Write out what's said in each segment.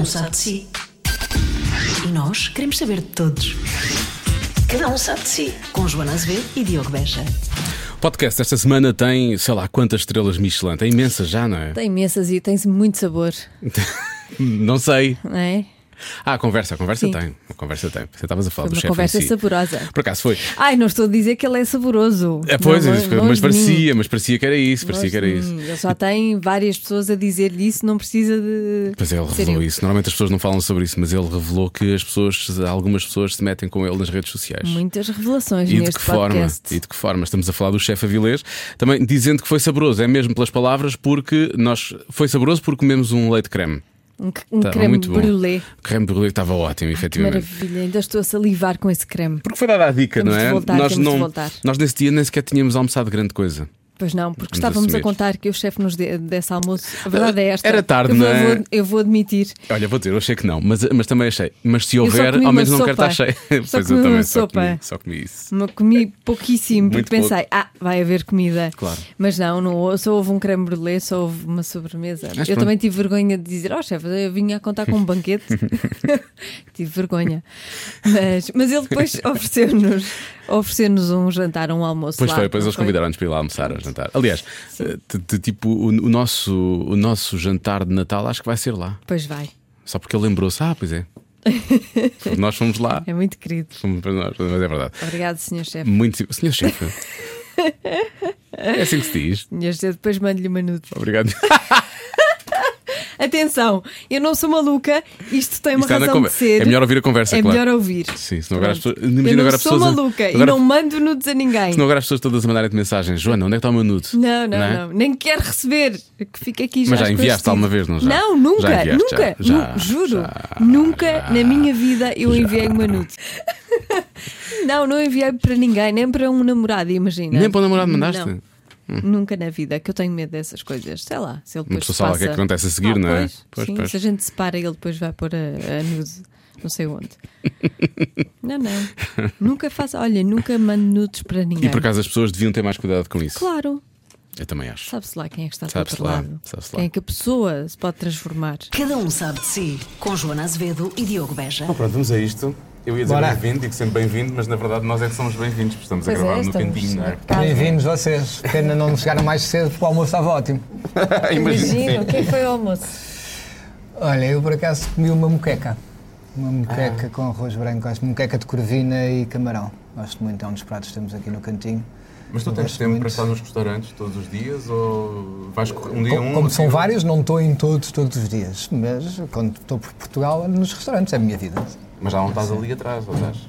um sabe de si. E nós queremos saber de todos. Cada um sabe de si. Com Joana Azevedo e Diogo Beja. O podcast esta semana tem, sei lá, quantas estrelas Michelin? Tem imensas já, não é? Tem imensas e tem muito sabor, Não sei. não é? Ah, a conversa, a conversa Sim. tem. A conversa tem. Você estavas a falar Foi do uma chefe. conversa em si. saborosa. Por acaso foi. Ai, não estou a dizer que ele é saboroso. É, pois, Não, mas, mas parecia, mas parecia que era isso, parecia Longe que era isso. Ele já tem várias pessoas a dizer-lhe isso, não precisa de. Pois é, ele revelou isso. Normalmente as pessoas não falam sobre isso, mas ele revelou que as pessoas, algumas pessoas se metem com ele nas redes sociais. Muitas revelações E de que forma? podcast. E de que forma? Estamos a falar do chefe Avilés, também dizendo que foi saboroso, é mesmo pelas palavras, porque nós foi saboroso porque comemos um leite creme. Um, um Estava creme muito bom. brûlée. Creme brûlée que estava ótimo, efetivamente. Maravilha, ainda estou a salivar com esse creme. Porque foi dada a dica, Temos não de é? voltar, nós, temos de não, voltar. nós nesse dia nem sequer tínhamos almoçado grande coisa. Pois não, porque Vamos estávamos a assumir. contar que o chefe nos de- desse almoço. A verdade é esta. Era tarde, eu vou, não é? vou- eu vou admitir. Olha, vou dizer, eu achei que não, mas, mas também achei. Mas se houver, ao menos não quero estar cheio. Só pois comi eu também só comi, só comi isso. Me comi pouquíssimo, porque pensei, ah, vai haver comida. Claro. Mas não, não só houve um creme brûlée, só houve uma sobremesa. Mas eu pronto. também tive vergonha de dizer, oh chefe, eu vinha a contar com um banquete. tive vergonha. Mas, mas ele depois ofereceu-nos ofereceu-nos um jantar, um almoço. Pois lá, foi, depois eles convidaram-nos para ir lá almoçar, a jantar. Aliás, eh, de- de tipo, o, o nosso, o nosso jantar de Natal acho que vai ser lá. Pois vai. Só porque ele lembrou-se, ah, pois é. nós fomos lá. É muito querido. Fomos para nós, mas é verdade. Obrigado, senhor chefe. Muito. Senhor chefe. É assim que se diz. Senhor chefe, depois mando-lhe uma nude. Obrigado. Atenção, eu não sou maluca, isto tem uma Isto na razão de ser. É melhor ouvir a conversa, É claro. melhor ouvir. Sim, senão agora as pessoas. Imagina eu não agora sou pessoas. maluca agora, e não mando nudes a ninguém. senão agora as pessoas todas a mandarem-te mensagens. Joana, onde é que está o meu nude? Não, não, é? não, Nem quero receber. Que fica aqui já. Mas já enviaste alguma vez, não já? Não, nunca, Já enviaste, nunca. já, já, juro. já, nunca na minha vida eu enviei uma nude. não, não enviei para ninguém, nem para um namorado, imagina. Nem para um namorado mandaste? Não. Nunca na vida, que eu tenho medo dessas coisas. Sei lá, se ele Uma depois pessoa se sabe o que é que passa- acontece a seguir, Ah, não é? Pois, Pois, sim, pois. se a gente separa, ele depois vai pôr a, a nude. Não sei onde. não, não. Nunca faço. Olha, nunca mando nudes para ninguém. E por acaso as pessoas deviam ter mais cuidado com isso. Claro. Eu também acho. Sabe-se lá quem é que está do outro lá, lado. sabe-se lá. Quem é que a pessoa se pode transformar. Cada um sabe de si. Com Joana Azevedo e Diogo Beja. Então pronto, vamos a isto. Eu ia dizer Bora. bem-vindo, digo sempre bem-vindo, mas na verdade nós é que somos bem-vindos, porque estamos a Pois é, gravar no estamos cantinho, não é? Bem-vindos vocês. Pena não chegaram mais cedo porque o almoço estava ótimo. Imagina, o que é foi o almoço? Olha, eu por acaso comi uma moqueca. Uma moqueca Ah. com arroz branco, acho moqueca de corvina e camarão. Gosto muito, é um dos pratos que temos aqui no cantinho. Mas tu tens tempo muito. para estar nos restaurantes todos os dias ou vais um dia Como, um? como são vários, não estou em todos, todos os dias. Mas quando estou por Portugal, ando nos restaurantes, é a minha vida. Mas já não estás ali atrás, ou estás? De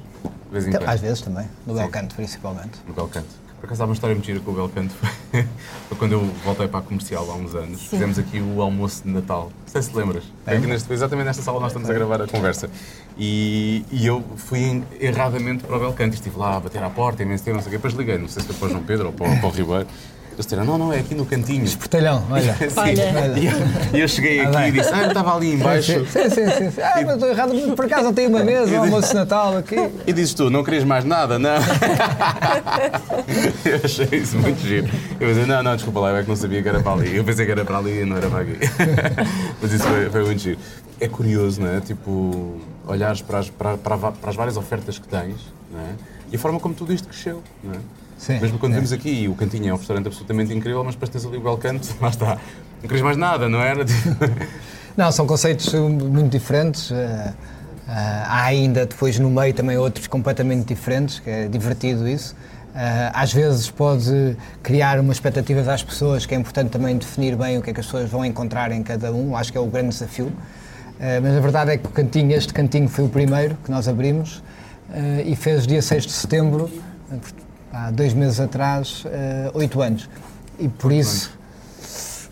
vez em Então, quando. às vezes também, no Sim. Belcanto principalmente. No Belcanto. Por acaso há uma história muito gira com o Belcanto. Foi quando eu voltei para a comercial há uns anos. Fizemos aqui o almoço de Natal. Não sei se te lembras. Foi aqui neste, exatamente nesta sala nós estamos a gravar a conversa. E, e eu fui erradamente para o Belcanto. Estive lá a bater à porta, imenso tempo, não sei o quê. Depois liguei, não sei se foi para o João Pedro ou para, para o Ribeiro. Eles disseram, não, não, é aqui no cantinho. Portalhão, olha. Sim. Olha. E eu, eu cheguei Ah, aqui e disse, ah, eu estava ali embaixo. Sim, sim, sim. sim. Ah, mas estou errado. Por acaso tem uma mesa, um almoço de Natal aqui. E dizes tu, não querias mais nada, não? eu achei isso muito giro. Eu pensei, não, não, desculpa lá, eu é que não sabia que era para ali. Eu pensei que era para ali e não era para aqui. Mas isso foi, foi muito giro. É curioso, não é? Tipo, olhares para as, para, para, para as várias ofertas que tens, não é? E a forma como tudo isto cresceu, não é? Sim, Mesmo quando é. vimos aqui, o cantinho é um restaurante absolutamente incrível, mas depois tens ali o Belcanto, lá está. Não querias mais nada, não era? Não, são conceitos muito diferentes. eh, eh, há ainda depois no meio também outros completamente diferentes, que é divertido isso. Eh, às vezes pode criar uma expectativas às pessoas, que é importante também definir bem o que é que as pessoas vão encontrar em cada um, acho que é o grande desafio. Mas a verdade é que o cantinho, este cantinho foi o primeiro que nós abrimos e fez dia 6 de setembro, há dois meses atrás, eh, oito anos. E por isso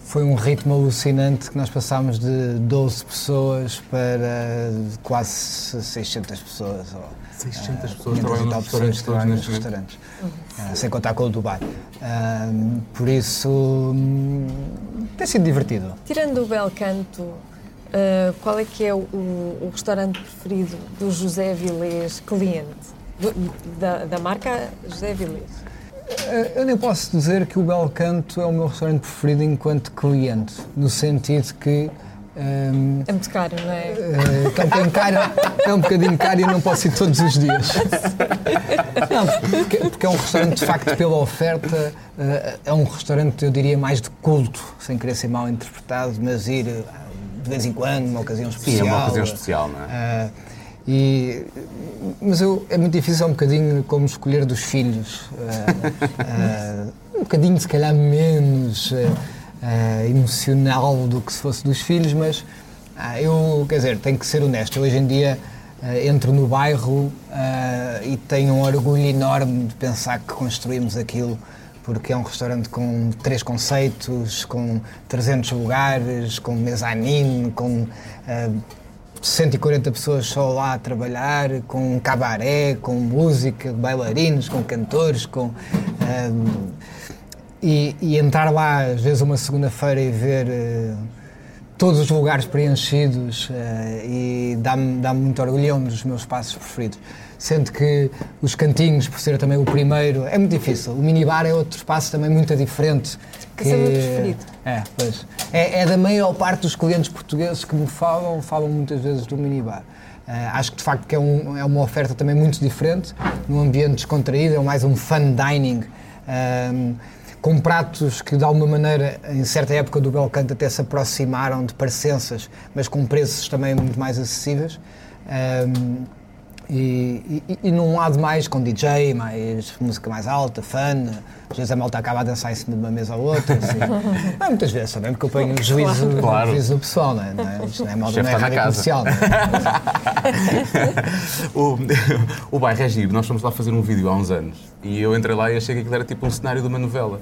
foi um ritmo alucinante que nós passámos de 12 pessoas para quase 600 pessoas. Ou, 600 ah, pessoas 500 trabalham nos restaurantes pessoas todos trabalham nos restaurantes. Ah, sem contar com o Dubai. Ah, por isso hum, tem sido divertido. Tirando o Belcanto, uh, qual é que é o, o restaurante preferido do José Vilés cliente? Da, da marca José Vilés? Eh, Eu nem posso dizer que o Belcanto é o meu restaurante preferido enquanto cliente, no sentido que Um, é muito caro, não é? Uh, é um bocadinho caro, é um bocadinho caro e eu não posso ir todos os dias. Não, porque, porque, é um restaurante, de facto, pela oferta, uh, é um restaurante, eu diria, mais de culto, sem querer ser mal interpretado, mas ir de vez em quando, numa ocasião especial. Sim, é uma ocasião especial, não é? Uh, e, mas eu, é muito difícil um bocadinho como escolher dos filhos. Uh, um bocadinho, se calhar, menos emocional do que se fosse dos filhos, mas eu, quer dizer, tenho que ser honesto. Hoje em dia entro no bairro e tenho um orgulho enorme de pensar que construímos aquilo porque é um restaurante com três conceitos, com 300 lugares, com mezanine, com uh, 140 pessoas só lá a trabalhar, com cabaré, com música, bailarinos, com cantores, com... Uh, e, e, entrar lá, às vezes, uma segunda-feira e ver uh, todos os lugares preenchidos uh, e dá-me dá muito orgulho, é um dos meus passos preferidos sendo que os cantinhos, por ser também o primeiro, é muito difícil. O minibar é outro espaço também muito diferente. Que, Esse é meu preferido. É, pois. É, é, da maior parte dos clientes portugueses que me falam, falam muitas vezes do minibar. Uh, acho que de facto que é, um, é, uma oferta também muito diferente, num ambiente descontraído, é mais um fun dining. Um, com pratos que de alguma maneira em certa época do Belcanto até se aproximaram de parecenças, mas com preços também muito mais acessíveis. Um, e, e, e, num lado mais com DJ, mais música mais alta, fã, às vezes a malta acaba a dançar em cima de uma mesa ou outra. Assim. não, muitas vezes também, porque eu ponho juízo, claro. juízo do pessoal, não é? Não é? Isto não é moda, não é rádio comercial. Não é? o, o bairro é giro, nós fomos lá fazer um vídeo há uns anos e eu entrei lá e achei que aquilo era tipo um cenário de uma novela.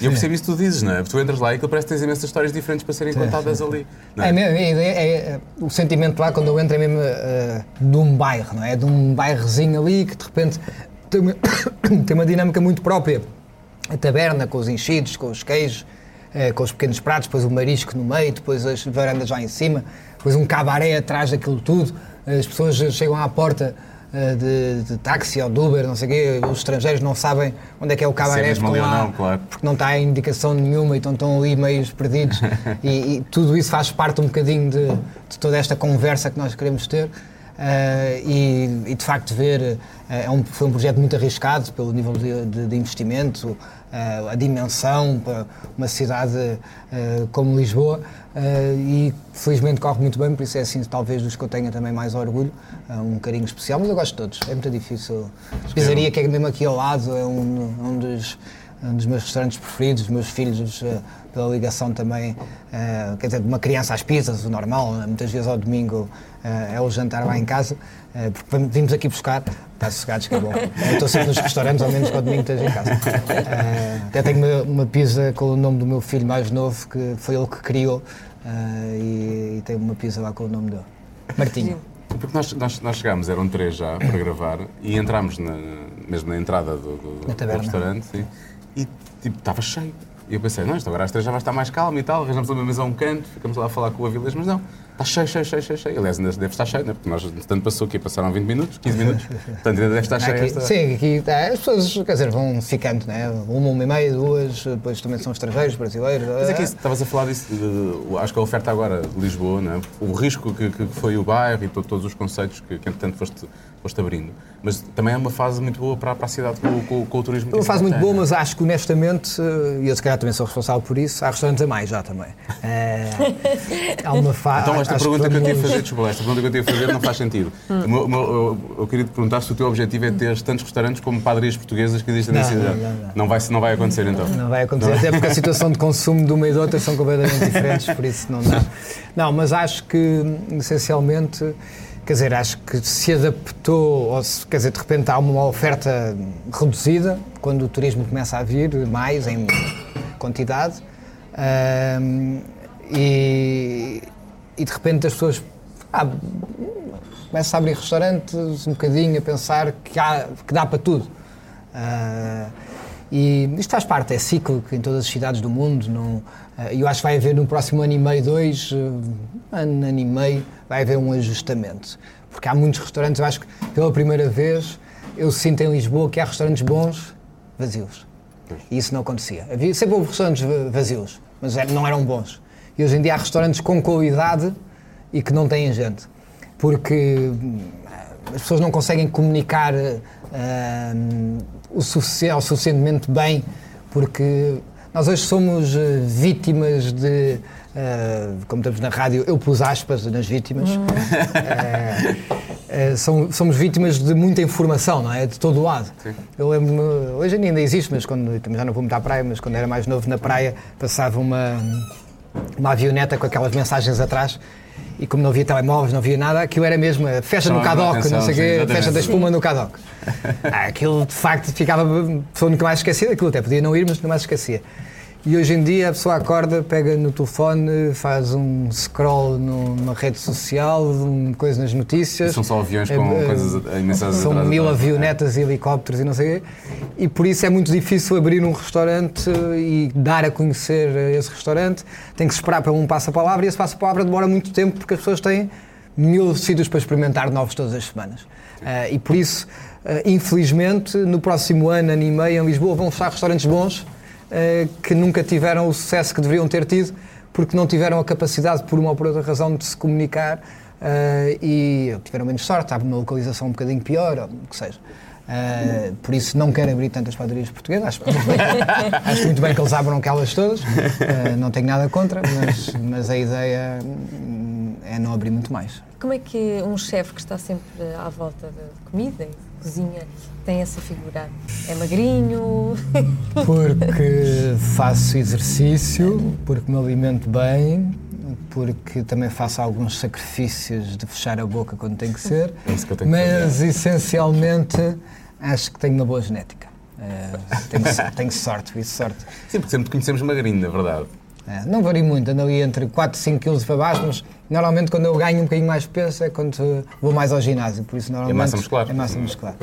E eu percebo isso que tu dizes, não é? Tu entras lá e aquilo parece que tens imensas histórias diferentes para serem contadas ali. É? É, é, é, é, o sentimento lá quando eu entro é mesmo uh, de um bairro, não é? De um bairrozinho ali que de repente tem uma, tem uma dinâmica muito própria. A taberna com os enchidos, com os queijos, uh, com os pequenos pratos, depois o marisco no meio, depois as varandas lá em cima, depois um cabaré atrás daquilo tudo. As pessoas chegam à porta de, de, táxi ou de Uber, não sei o quê, os estrangeiros não sabem onde é que é o cabaré, lá, não, claro. porque não está em indicação nenhuma e estão, estão ali meio perdidos. e, e, tudo isso faz parte um bocadinho de, de toda esta conversa que nós queremos ter. Uh, e, e, de facto ver uh, é um, foi um projeto muito arriscado pelo nível de, de, de investimento, uh, a dimensão para uma cidade como Lisboa e felizmente corre muito bem, por isso é assim talvez dos que eu tenha também mais orgulho, um carinho especial, mas eu gosto de todos, é muito difícil. Pizzaria que é mesmo aqui ao lado, é um, um dos um dos meus restaurantes preferidos, os meus filhos, uh, pela ligação também, uh, quer dizer, de uma criança às pizzas, o normal, né? muitas vezes ao domingo uh, é o jantar lá em casa, porque vimos aqui buscar, está sossegados que é bom. Eu estou sempre nos restaurantes, ao menos que ao domingo esteja em casa. até tenho uma, uma, pizza com o nome do meu filho mais novo, que foi ele que criou, e, e tem uma pizza lá com o nome dele. Martinho. Porque nós, nós, nós chegámos, eram três já para gravar, e entramos na, mesmo na entrada do, do, do restaurante. Sim e tipo, estava cheio. E eu pensei, não, isto agora às três já vai estar mais calmo e tal, arranjamos uma mesa a um canto, ficamos lá a falar com o Avilés, mas não, está cheio, cheio, cheio, cheio, cheio. Aliás, ainda deve estar cheio, né? porque nós, tanto passou que passaram 20 minutos, 15 minutos, portanto ainda deve estar cheio. Esta... Sim, aqui tá, as pessoas, quer dizer, vão ficando, né? Uma, uma e meia, duas, depois também são estrangeiros, brasileiros. Mas aqui, é estavas a falar disso, de, de, acho que a oferta agora de Lisboa, né? o risco que, que foi o bairro e to, todos os conceitos que, que entretanto foste foste abrindo. Mas também é uma fase muito boa para, para a cidade com, com, com o turismo. Uma fase muito boa, mas acho que honestamente, e eu se calhar também sou responsável por isso, há restaurantes a mais já também. É, há uma fase. Então, esta pergunta que, que eu tinha a fazer, desculpa, esta pergunta que eu tinha a fazer não faz sentido. Hum. Eu, eu, eu, queria te perguntar se o teu objetivo é ter tantos restaurantes como padarias portuguesas que existem na cidade. Não, não, não. não, vai, não vai acontecer então. Não vai acontecer, até porque a situação de consumo de uma e de outra são completamente diferentes, por isso não dá. Não, mas acho que essencialmente quer dizer, acho que se adaptou, ou se, quer dizer, de repente há uma oferta reduzida quando o turismo começa a vir mais em quantidade um, e, e, de repente as pessoas ah, começam a abrir restaurantes um bocadinho a pensar que, há, que dá para tudo. Uh, e isto faz parte, é cíclico em todas as cidades do mundo. Não, eh, eu acho que vai haver no próximo ano e meio, dois, eh, ano, ano e meio, vai haver um ajustamento. Porque há muitos restaurantes, eu acho que pela primeira vez eu sinto em Lisboa que há restaurantes bons vazios. E isso não acontecia. Havia, sempre houve restaurantes vazios, mas não eram bons. E hoje em dia há restaurantes com qualidade e que não têm gente. Porque hum, as pessoas não conseguem comunicar uh, o, sufici o suficientemente bem, porque nós hoje somos uh, vítimas de. Uh, como estamos na rádio, eu pus aspas nas vítimas. Uhum. Uh, somos vítimas de muita informação, não é? De todo lado. Sim. Eu lembro-me, hoje ainda existe, mas quando, também já não vou muito à praia, mas quando era mais novo na praia, passava uma, uma avioneta com aquelas mensagens atrás e como não havia telemóveis, não havia nada, aquilo era mesmo a festa no Cadoc, não sei o quê, festa da espuma no Cadoc. Ah, aquilo de facto ficava, a pessoa nunca mais esquecia aquilo até podia não ir, mas nunca mais esquecia. E hoje em dia a pessoa acorda, pega no telefone, faz um scroll numa rede social, uma coisa nas notícias. E são só aviões com é, coisas, São mil avionetas e helicópteros e não sei o quê. E por isso é muito difícil abrir um restaurante e dar a conhecer esse restaurante. Tem que se esperar para um passa-palavra e esse passa-palavra demora muito tempo porque as pessoas têm mil sítios para experimentar novos todas as semanas. Uh, e por isso, uh, infelizmente, no próximo ano, ano e meio, em Lisboa, vão fechar restaurantes bons que nunca tiveram o sucesso que deveriam ter tido porque não tiveram a capacidade, por uma ou por outra razão, de se comunicar uh, e tiveram menos sorte, estavam numa localização um bocadinho pior, ou o que seja. Uh, por isso não quero abrir tantas padarias portuguesas, acho, muito bem, acho muito bem que eles abram aquelas todas, uh, não tenho nada contra, mas, mas a ideia hum, é não abrir muito mais. Como é que um chefe que está sempre à volta de comida e cozinha tem essa figura? É magrinho? Porque faço exercício, porque me alimento bem, porque também faço alguns sacrifícios de fechar a boca quando tem que ser, é isso que eu tenho mas que essencialmente acho que tenho uma boa genética. É, tenho, tenho sorte, isso sorte. Sim, porque sempre te conhecemos magrinho, na verdade. É, não vario muito, ando ali entre 4 e 5 kg para baixo, mas normalmente quando eu ganho um bocadinho mais peso é quando vou mais ao ginásio, por isso normalmente... É massa muscular. É massa muscular.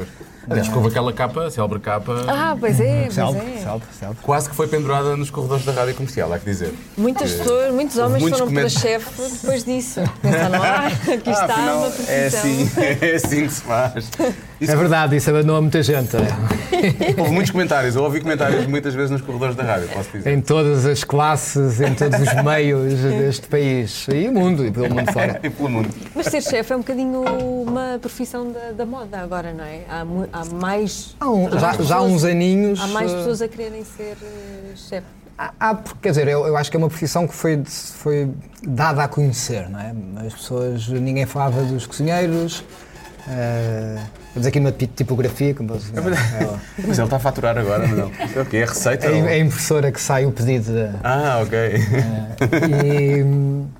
Aliás, houve aquela capa, célebre capa. Ah, pois é, pois célebre, é. Célebre, célebre. Quase que foi pendurada nos corredores da rádio comercial, há que dizer. Muitas pessoas, muitos homens muitos foram para chefe depois disso. Pensaram, ah, aqui ah, está afinal, uma profissão. É assim, é assim que se faz. Isso é verdade, isso abandonou muita gente. Houve muitos comentários, eu ouvi comentários muitas vezes nos corredores da rádio, posso dizer. Em todas as classes, em todos os meios deste país. E o mundo, e pelo mundo fora. e pelo mundo. Mas ser chefe é um bocadinho uma profissão da, da moda agora, não é? Há, há mais Há, um, já, pessoas, já há uns aninhos. Há mais eh, pessoas a quererem ser uh, chefe. Há, porque, quer dizer, eu, eu, acho que é uma profissão que foi, foi dada a conhecer, não é? As pessoas, ninguém falava dos cozinheiros. Uh, vou dizer aqui uma tipografia. Como posso dizer. É, Mas ele está a faturar agora, não? É o quê? É receita? É, é a impressora que sai o pedido. De, ah, ok. Uh, e,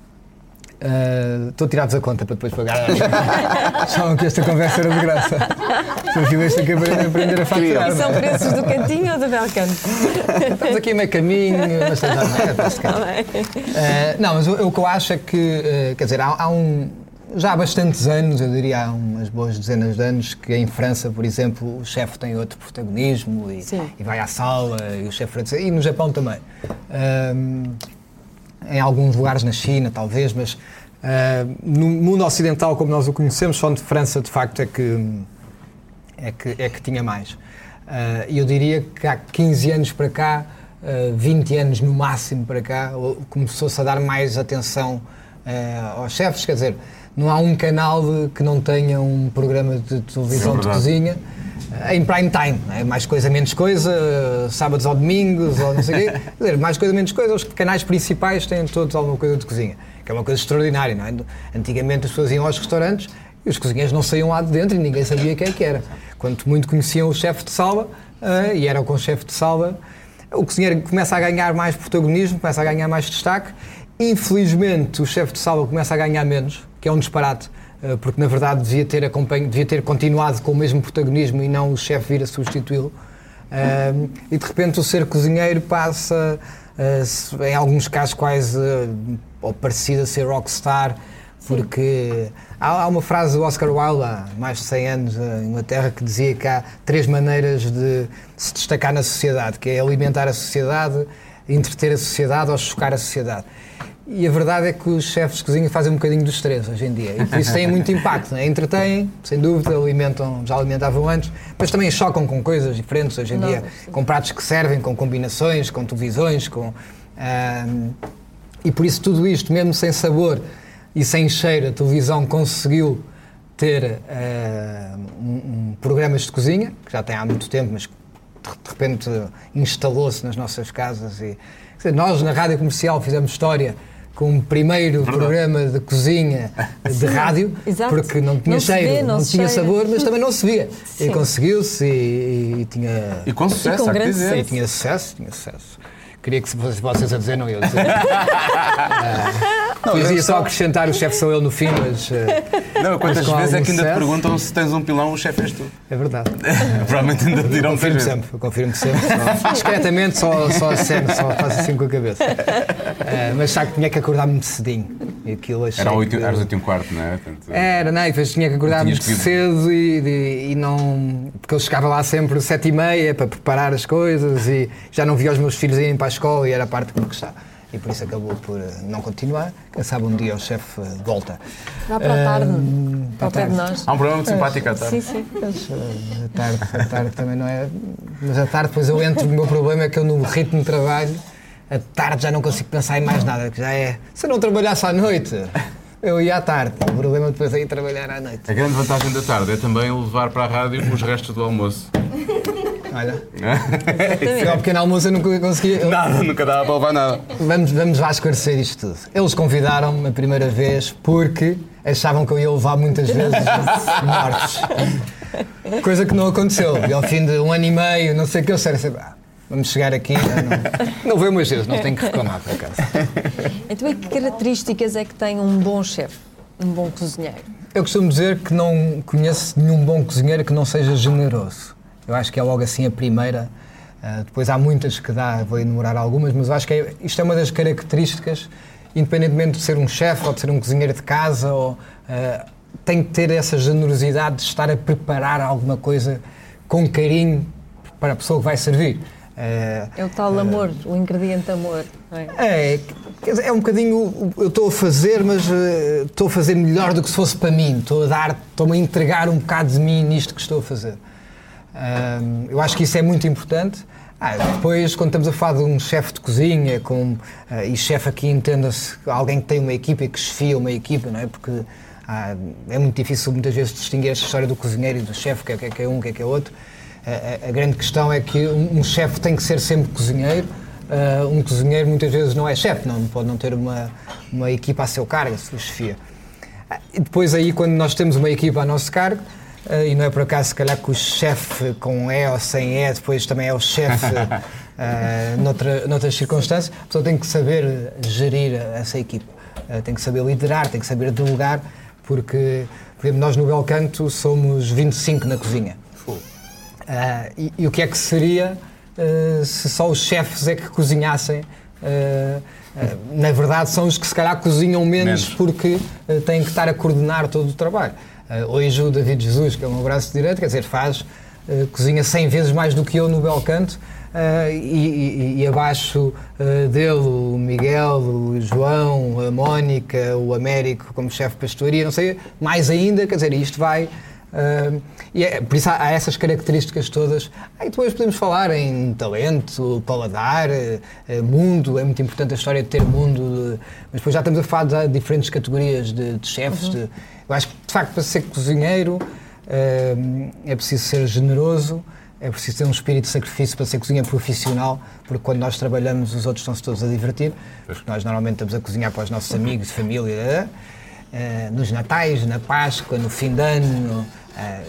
Estou uh, a tirar-vos a conta para depois pagar. Achavam que esta conversa era de graça. Surgiu este aqui para aprender a faturar. E são preços do cantinho ou do Belcanto? Estamos aqui a meio caminho, mas já não é. Uh, não, mas o, o, que eu acho é que, uh, quer dizer, há, há, um. Já há bastantes anos, eu diria há umas boas dezenas de anos, que em França, por exemplo, o chefe tem outro protagonismo e, e vai à sala, e o chefe francês, e no Japão também. Uh, em alguns lugares na China, talvez, mas uh, no mundo ocidental, como nós o conhecemos, só de França, de facto, é que, é que, é que tinha mais. Uh, eu diria que há 15 anos para cá, uh, 20 anos no máximo para cá, começou-se a dar mais atenção aos chefes, quer dizer, não há um canal que não tenha um programa de televisão é de cozinha em prime time. É mais coisa, menos coisa, sábados ou domingos, ou não sei o quê. Quer dizer, mais coisa, menos coisa, os canais principais têm todos alguma coisa de cozinha, que é uma coisa extraordinária, não é? Antigamente as pessoas iam aos restaurantes e os cozinheiros não saíam lá de dentro e ninguém sabia quem é que era. Quanto muito conheciam o chefe de sala, uh, e era com o chefe de sala, o cozinheiro começa a ganhar mais protagonismo, começa a ganhar mais destaque. Infelizmente, o chefe de sala começa a ganhar menos, que é um disparate eh, porque na verdade devia ter, devia ter continuado com o mesmo protagonismo e não o chefe vir a substituí-lo. Uh, e de repente o ser cozinheiro passa, uh, em alguns casos, quase uh, ou parecido a ser rockstar, porque há, há, uma frase do Oscar Wilde, há mais de 100 anos, em Inglaterra, que dizia que há três maneiras de se destacar na sociedade, que é alimentar a sociedade, entreter a sociedade ou chocar a sociedade. E a verdade é que os chefes de cozinha fazem um bocadinho dos três hoje em dia. E por isso têm muito impacto. Né? Entretêm, sem dúvida, alimentam, já alimentavam antes, mas também chocam com coisas diferentes hoje em Não, dia. Sim. Com pratos que servem, com combinações, com televisões, com. E por isso tudo isto, mesmo sem sabor e sem cheiro, a televisão conseguiu ter uh, um, um, programas de cozinha, que já tem há muito tempo, mas de, de repente instalou-se nas nossas casas. E, dizer, nós, na rádio comercial, fizemos história com o primeiro Verdade. programa de cozinha de rádio, Exato. porque não tinha não cheiro, vê, não, não tinha cheira. sabor, mas também não se via. Sim. E conseguiu-se e, e, tinha. E com sucesso, e com grande sucesso. E tinha sucesso, tinha sucesso. Queria que vocês, vocês a dizer, não eu dizer. Não, Pois ia só acrescentar o chefe sou eu no fim, mas. Uh, não, quantas vezes é que ainda te perguntam se tens um pilão, o chefe és tu? É verdade. Provavelmente ainda te dirão confirmo sempre, eu confirmo sempre. Só, discretamente, só, só aceno, só faço assim com a cabeça. Uh, mas sabe que tinha que acordar muito cedinho. E aquilo achei Era 8, que... Eras 8 e um quarto, não é? Portanto, era, não, e depois tinha que acordar muito que... cedo e, e, e, não. Porque eu chegava lá sempre 7 e meia para preparar as coisas e já não via os meus filhos irem para a escola e era a parte que me gostava e por isso acabou por eh, não continuar. Quem sabe um dia o chefe eh, volta. Vá para a tarde, um, para o pé de nós. Há um programa muito simpático à tarde. Sim, sim. Mas, eh, a, tarde, a tarde também não é. Mas a tarde, depois eu entro. O meu problema é que eu, no ritmo de trabalho, a tarde já não consigo pensar em mais nada, que já é. Se eu não trabalhasse à noite. Eu ia à tarde, o problema depois é ir trabalhar à noite. A grande vantagem da tarde é também levar para a rádio os restos do almoço. Olha. Foi ao pequeno almoço eu nunca consegui. Nada, nunca dava para levar nada. Vamos, vamos lá esclarecer isto tudo. Eles convidaram-me a primeira vez porque achavam que eu ia levar muitas vezes mortos. Coisa que não aconteceu. E ao fim de um ano e meio, não sei o que, eu sei, ah, vamos chegar aqui. Não, não veio umas vezes, não tenho que reclamar por acaso. Então, e que características é que tem um bom chefe, um bom cozinheiro? Eu costumo dizer que não conheço nenhum bom cozinheiro que não seja generoso. Eu acho que é logo assim a primeira. Uh, depois há muitas que dá, vou enumerar algumas, mas eu acho que é, isto é uma das características, independentemente de ser um chefe ou de ser um cozinheiro de casa, ou, uh, tem que ter essa generosidade de estar a preparar alguma coisa com carinho para a pessoa que vai servir. Uh, é o tal amor, o ingrediente amor. É? é, é um bocadinho, eu estou a fazer, mas estou a fazer melhor do que se fosse para mim. Estou a dar, estou-me a entregar um bocado de mim nisto que estou a fazer eu acho que isso é muito importante. Ah, depois, quando estamos a falar de um chefe de cozinha, com, uh, e chefe aqui entenda-se alguém que tem uma equipa e que chefia uma equipa, não é? Porque ah, é muito difícil muitas vezes distinguir esta história do cozinheiro e do chefe, o que, é, que é um, o que é que é outro. A, grande questão é que um, um chefe tem que ser sempre cozinheiro. Uh, um cozinheiro muitas vezes não é chefe, não pode não ter uma, uma equipa a seu cargo, a sua chefia. E depois aí, quando nós temos uma equipa a nosso cargo, Uh, e não é por acaso, se calhar, que o chefe com E ou sem E depois também é o chefe uh, noutra, noutras circunstâncias. A pessoa tem que saber gerir essa equipa, uh, tem que saber liderar, tem que saber delegar, porque, por exemplo, nós no Belcanto somos 25 na cozinha. E, e, o que é que seria se só os chefes é que cozinhassem? na verdade, são os que se calhar cozinham menos, menos. porque têm que estar a coordenar todo o trabalho. Uh, hoje o David Jesus, que é o meu braço direito, quer dizer, faz, uh, cozinha 100 vezes mais do que eu no Belcanto, uh, e, e, e, abaixo dele o Miguel, o João, a Mónica, o Américo como chefe de pastoria, não sei, mais ainda, quer dizer, isto vai... e é, por isso há, há, essas características todas. Aí depois podemos falar em talento, paladar, mundo, é muito importante a história de ter mundo, de, mas depois já estamos a falar de diferentes categorias de, de chefes, uhum. de, eu acho que, de facto, para ser cozinheiro uh, é preciso ser generoso, é preciso ter um espírito de sacrifício para ser cozinha profissional, porque quando nós trabalhamos, os outros estão-se todos a divertir. Porque nós normalmente estamos a cozinhar para os nossos amigos, família, uh, nos Natais, na Páscoa, no fim de ano.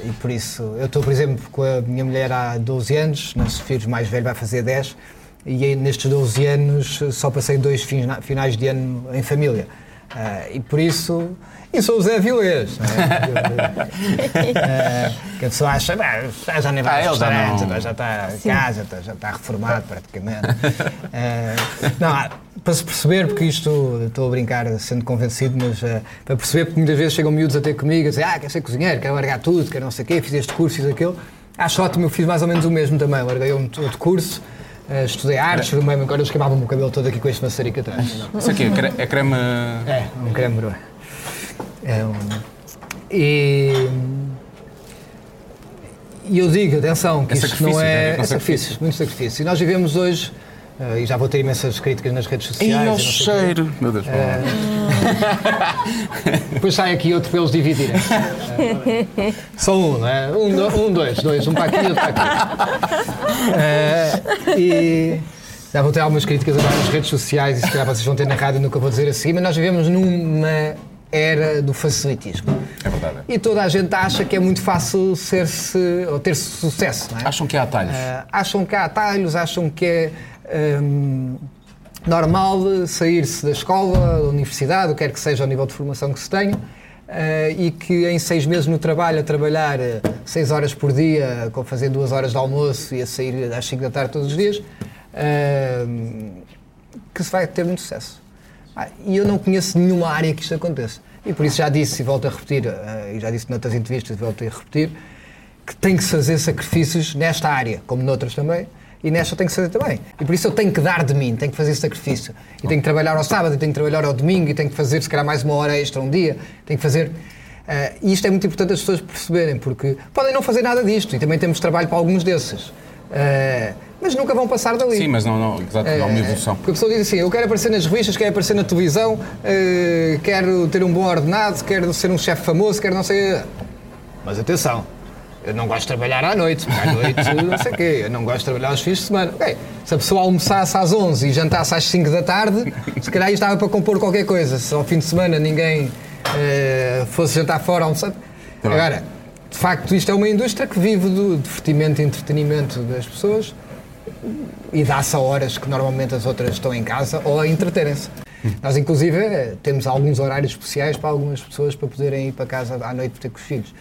E por isso, eu estou, por exemplo, com a minha mulher há 12 anos, nosso filho mais velho vai fazer 10, e nestes 12 anos só passei dois finais de ano em família. Uh, e por isso e sou o Zé Vilês. é, que a pessoa acha, já nem vai ah, ao restaurante, já, já está em casa, já está reformado praticamente. É, não, para se perceber, porque isto, estou a brincar sendo convencido, mas uh, para perceber, porque muitas vezes chegam miúdos a ter comigo a dizer, ah, quer ser cozinheiro, quer largar tudo, quer não sei o quê, fiz este curso, fiz aquilo. Acho ótimo, eu fiz mais ou menos o mesmo também, larguei um outro curso. Uh, estudei artes, agora eles queimavam-me o cabelo todo aqui com este maçarico atrás. Isso aqui é creme. É, um creme bruno. É um, e, e eu digo, atenção, que é isto não é, é, é sacrifício, muito sacrifício. E nós vivemos hoje Uh, e já vou ter imensas críticas nas redes sociais. E ao não sei o quê. cheiro! Meu Deus, Depois sai aqui outro para eles dividirem. Eh, Só um, não é? Um, um, dois, dois, um para aqui e outro para aqui. Eh, e já vou ter algumas críticas agora nas redes sociais e se calhar vocês vão ter na rádio nunca vou dizer assim, mas nós vivemos numa era do facilitismo. É verdade. E toda a gente acha que é muito fácil ser-se ou ter sucesso, não é? Acham que há atalhos? Acham que há atalhos, acham que é hum, normal sair-se da escola, da universidade, o que quer que seja o nível de formação que se tenha, ah, e que em seis meses no trabalho, a trabalhar ah, seis horas por dia, com fazer duas horas de almoço e a sair às cinco da tarde todos os dias, hum, que se vai ter muito sucesso. Ah, e eu não conheço nenhuma área que isto aconteça. E por isso já disse e volto a repetir, ah, e já disse noutras entrevistas e volto a repetir, que tem que se fazer sacrifícios nesta área, como noutras também, e nesta tem que se fazer também. E por isso eu tenho que dar de mim, tenho que fazer sacrifício. E tenho que trabalhar ao sábado, e tenho que trabalhar ao domingo, e tenho que fazer, se calhar, mais uma hora extra um dia, tenho que fazer. ah, e isto é muito importante as pessoas perceberem, porque podem não fazer nada disto, e também temos trabalho para alguns desses. Ah, mas nunca vão passar dali. Sim, mas não, não, exato, não há uma evolução. Porque a pessoa diz assim: eu quero aparecer nas revistas, quero aparecer na televisão, eh, quero ter um bom ordenado, quero ser um chefe famoso, quero não sei. Mas atenção, eu não gosto de trabalhar à noite, porque à noite não sei o quê, eu não gosto de trabalhar aos fins de semana. Ok, se a pessoa almoçasse às 11 e jantasse às 5 da tarde, se calhar isto estava para compor qualquer coisa. Se ao fim de semana ninguém eh, fosse jantar fora, almoçar. Tá. Agora, de facto, isto é uma indústria que vive do divertimento e entretenimento das pessoas e dá-se a horas que normalmente as outras estão em casa ou a entreterem-se. Nós, inclusive, eh, temos alguns horários especiais para algumas pessoas para poderem ir para casa à noite ter com os filhos.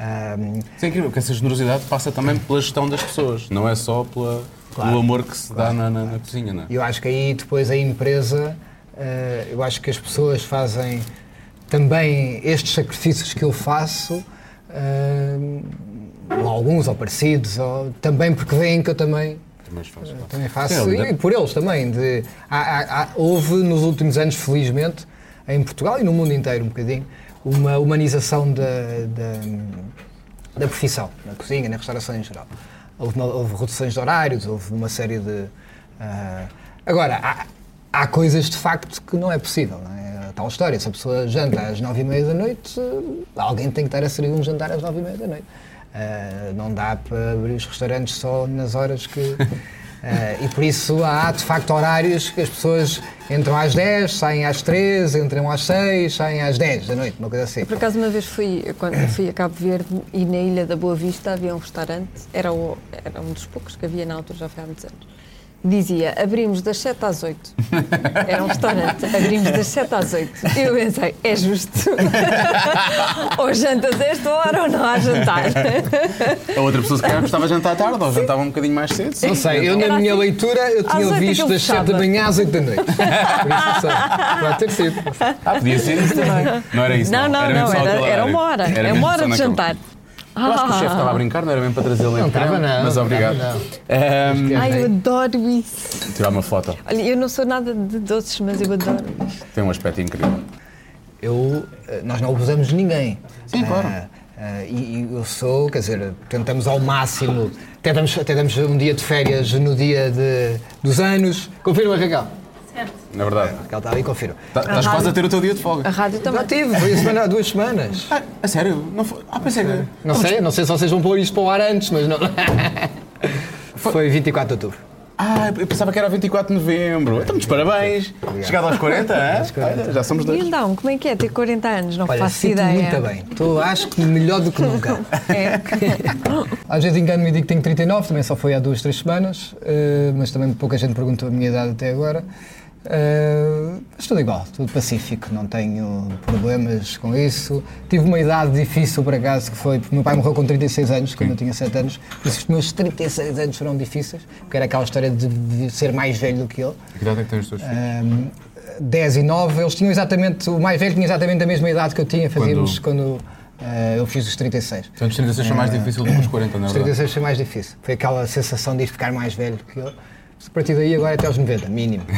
Ahm, Sim, é incrível que essa generosidade passa também pela gestão das pessoas, não é só pela, Claro, pelo amor que se dá na, na- na cozinha, não é? Eu acho que aí depois a empresa, eh, eu acho que as pessoas fazem também estes sacrifícios que eu faço, eh, ou alguns ou parecidos, ou, também porque veem que eu também Também faz. Também Sim, faço, é e por eles também. De, há- há- houve nos últimos anos, felizmente, em Portugal e no mundo inteiro um bocadinho, uma humanização da, da, da profissão, na cozinha, na restauração em geral. Houve, houve reduções de horários, houve uma série de... ah, agora, há, há coisas de facto que não é possível, não é? Tal história, se a pessoa janta às nove e meia da noite, alguém tem que estar a servir um jantar às nove e meia da noite. Ah, não dá para abrir os restaurantes só nas horas que... ah, e por isso há, de facto, horários que as pessoas entram às 10, saem às 13, entram às 6, saem às 10 da noite, uma coisa assim. Por acaso, uma vez fui, quando fui a Cabo Verde e na Ilha da Boa Vista havia um restaurante, era, o- era um dos poucos que havia na altura, já foi há muitos anos. Dizia, abrimos das 7 às 8. Era um restaurante, abrimos das 7 às 8. E eu pensei, é justo. ou jantas a esta hora ou não há jantar. A outra pessoa se calhar gostava de jantar tarde ou jantava um bocadinho mais cedo. sim. Não sei, eu Era na minha assim, leitura eu tinha é visto das 7 da manhã às 8 da noite. Por isso não sei. Pode ter sido. Ah, podia ser isso também. Não era isso. Não, não, mesmo não, só era, era uma hora. Era É mesmo uma hora de naquele- jantar. Eu acho que o chefe estava a brincar, não era mesmo para trazê-lo em Não estava, creme, não, Mas não obrigado. estava, não. Ahm, Ai, eu adoro isso. tirar uma foto. Olha, eu não sou nada de doces, mas eu adoro. Tem um aspecto incrível. Eu, eh, nós não abusamos de ninguém. Sim, claro. Ah, e, e eu sou, quer dizer, tentamos ao máximo, até damos, até damos um dia de férias no dia de, dos anos. Confirma, Raquel. Na verdade. Raquel está ali, confirma. Tá- Estás quase a ter o teu dia de folga. A rádio Já também. tive, foi a semana, há duas semanas. Ah, a sério? Não foi? Ah, pensei que. Não sei, não sei se vocês vão pôr isto para o ar antes, mas não. Foi 24 de outubro. Ah, eu pensava que era 24 de novembro. Então, muitos parabéns. Chegado aos 40, hã? Olha, já somos E dois. então, como é que é ter 40 anos? Não Olha, faço ideia. muito bem. Estou, acho que melhor do que nunca. É. Às vezes engano-me e digo que tenho 39, também só foi há duas, três semanas, eh, mas também pouca gente perguntou a minha idade até agora. Eh, mas tudo igual, tudo pacífico, não tenho problemas com isso. Tive uma idade difícil, por acaso, que foi porque meu pai morreu com 36 anos, quando eu tinha 7 anos, por isso os meus 36 anos foram difíceis, porque era aquela história de de ser mais velho do que ele. Que idade é que têm os teus filhos? Um, 10 e 9, eles tinham exatamente, o mais velho tinha exatamente a mesma idade que eu tinha, fazíamos quando, eh, eu fiz os 36. Portanto, os 36 são mais difíceis do que os 40, não é Os verdade? 36 foi mais difícil. Foi aquela sensação de ir ficar mais velho que eu. A partir daí agora é até aos 90, mínimo.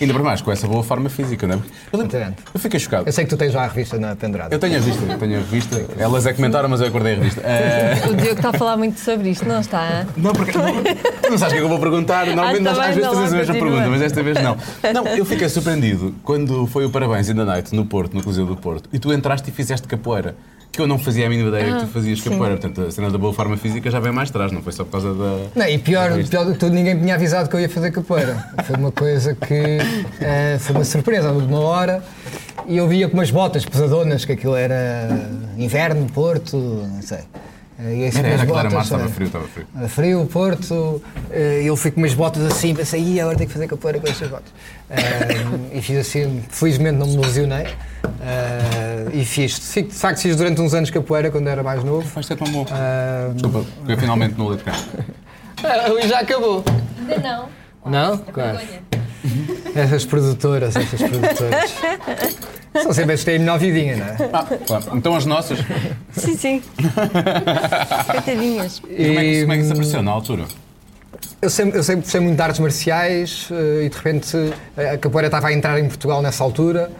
Ainda para mais, com essa boa forma física, não é? Eu, lembro- eu fiquei chocado. Eu sei que tu tens já a revista na pendurada. Eu tenho a revista, eu tenho a revista. Elas é que comentaram, mas eu acordei a revista. Eh, O Diogo está a falar muito sobre isto, não está? Não, porque não, tu não sabes o que é que eu vou perguntar. Normalmente tá nós bem, às vezes fazemos a mesma pergunta, mas desta vez não. Não, eu fiquei surpreendido quando foi o Parabéns in the Night no Porto, no Coliseu do Porto, e tu entraste e fizeste capoeira. Que eu não fazia a mínima ideia que tu fazias sim. capoeira. Portanto, a cena da boa forma física já vem mais atrás, não foi só por causa da. Não, e pior, pior do que tudo, ninguém me tinha avisado que eu ia fazer capoeira. Foi uma coisa que eh, foi uma surpresa, de uma hora. E eu via com umas botas pesadonas, que aquilo era inverno, Porto, não sei. Eh, E assim, Era, era claro, botas, março, estava eh, frio, estava frio. Era frio, Porto, eh, eu fui com umas botas assim, pensei, "Ih, agora tenho que fazer capoeira com estas botas. Eh, e fiz assim, felizmente não me lesionei. eh, e fiz, de facto fiz durante uns anos capoeira quando era mais novo. Ser tão bom. Desculpa, porque eu finalmente no leite ah, já acabou. Ainda não. Não? Claro. Essas produtoras, essas produtoras. São sempre as que têm a melhor vidinha, não é? Ah, claro. Então as nossas. Sim, sim. Coitadinhas. E como é que, como é que se apareceu na altura? Eu sempre, eu sempre gostei muito de artes marciais eh, e de repente eh, a capoeira estava a entrar em Portugal nessa altura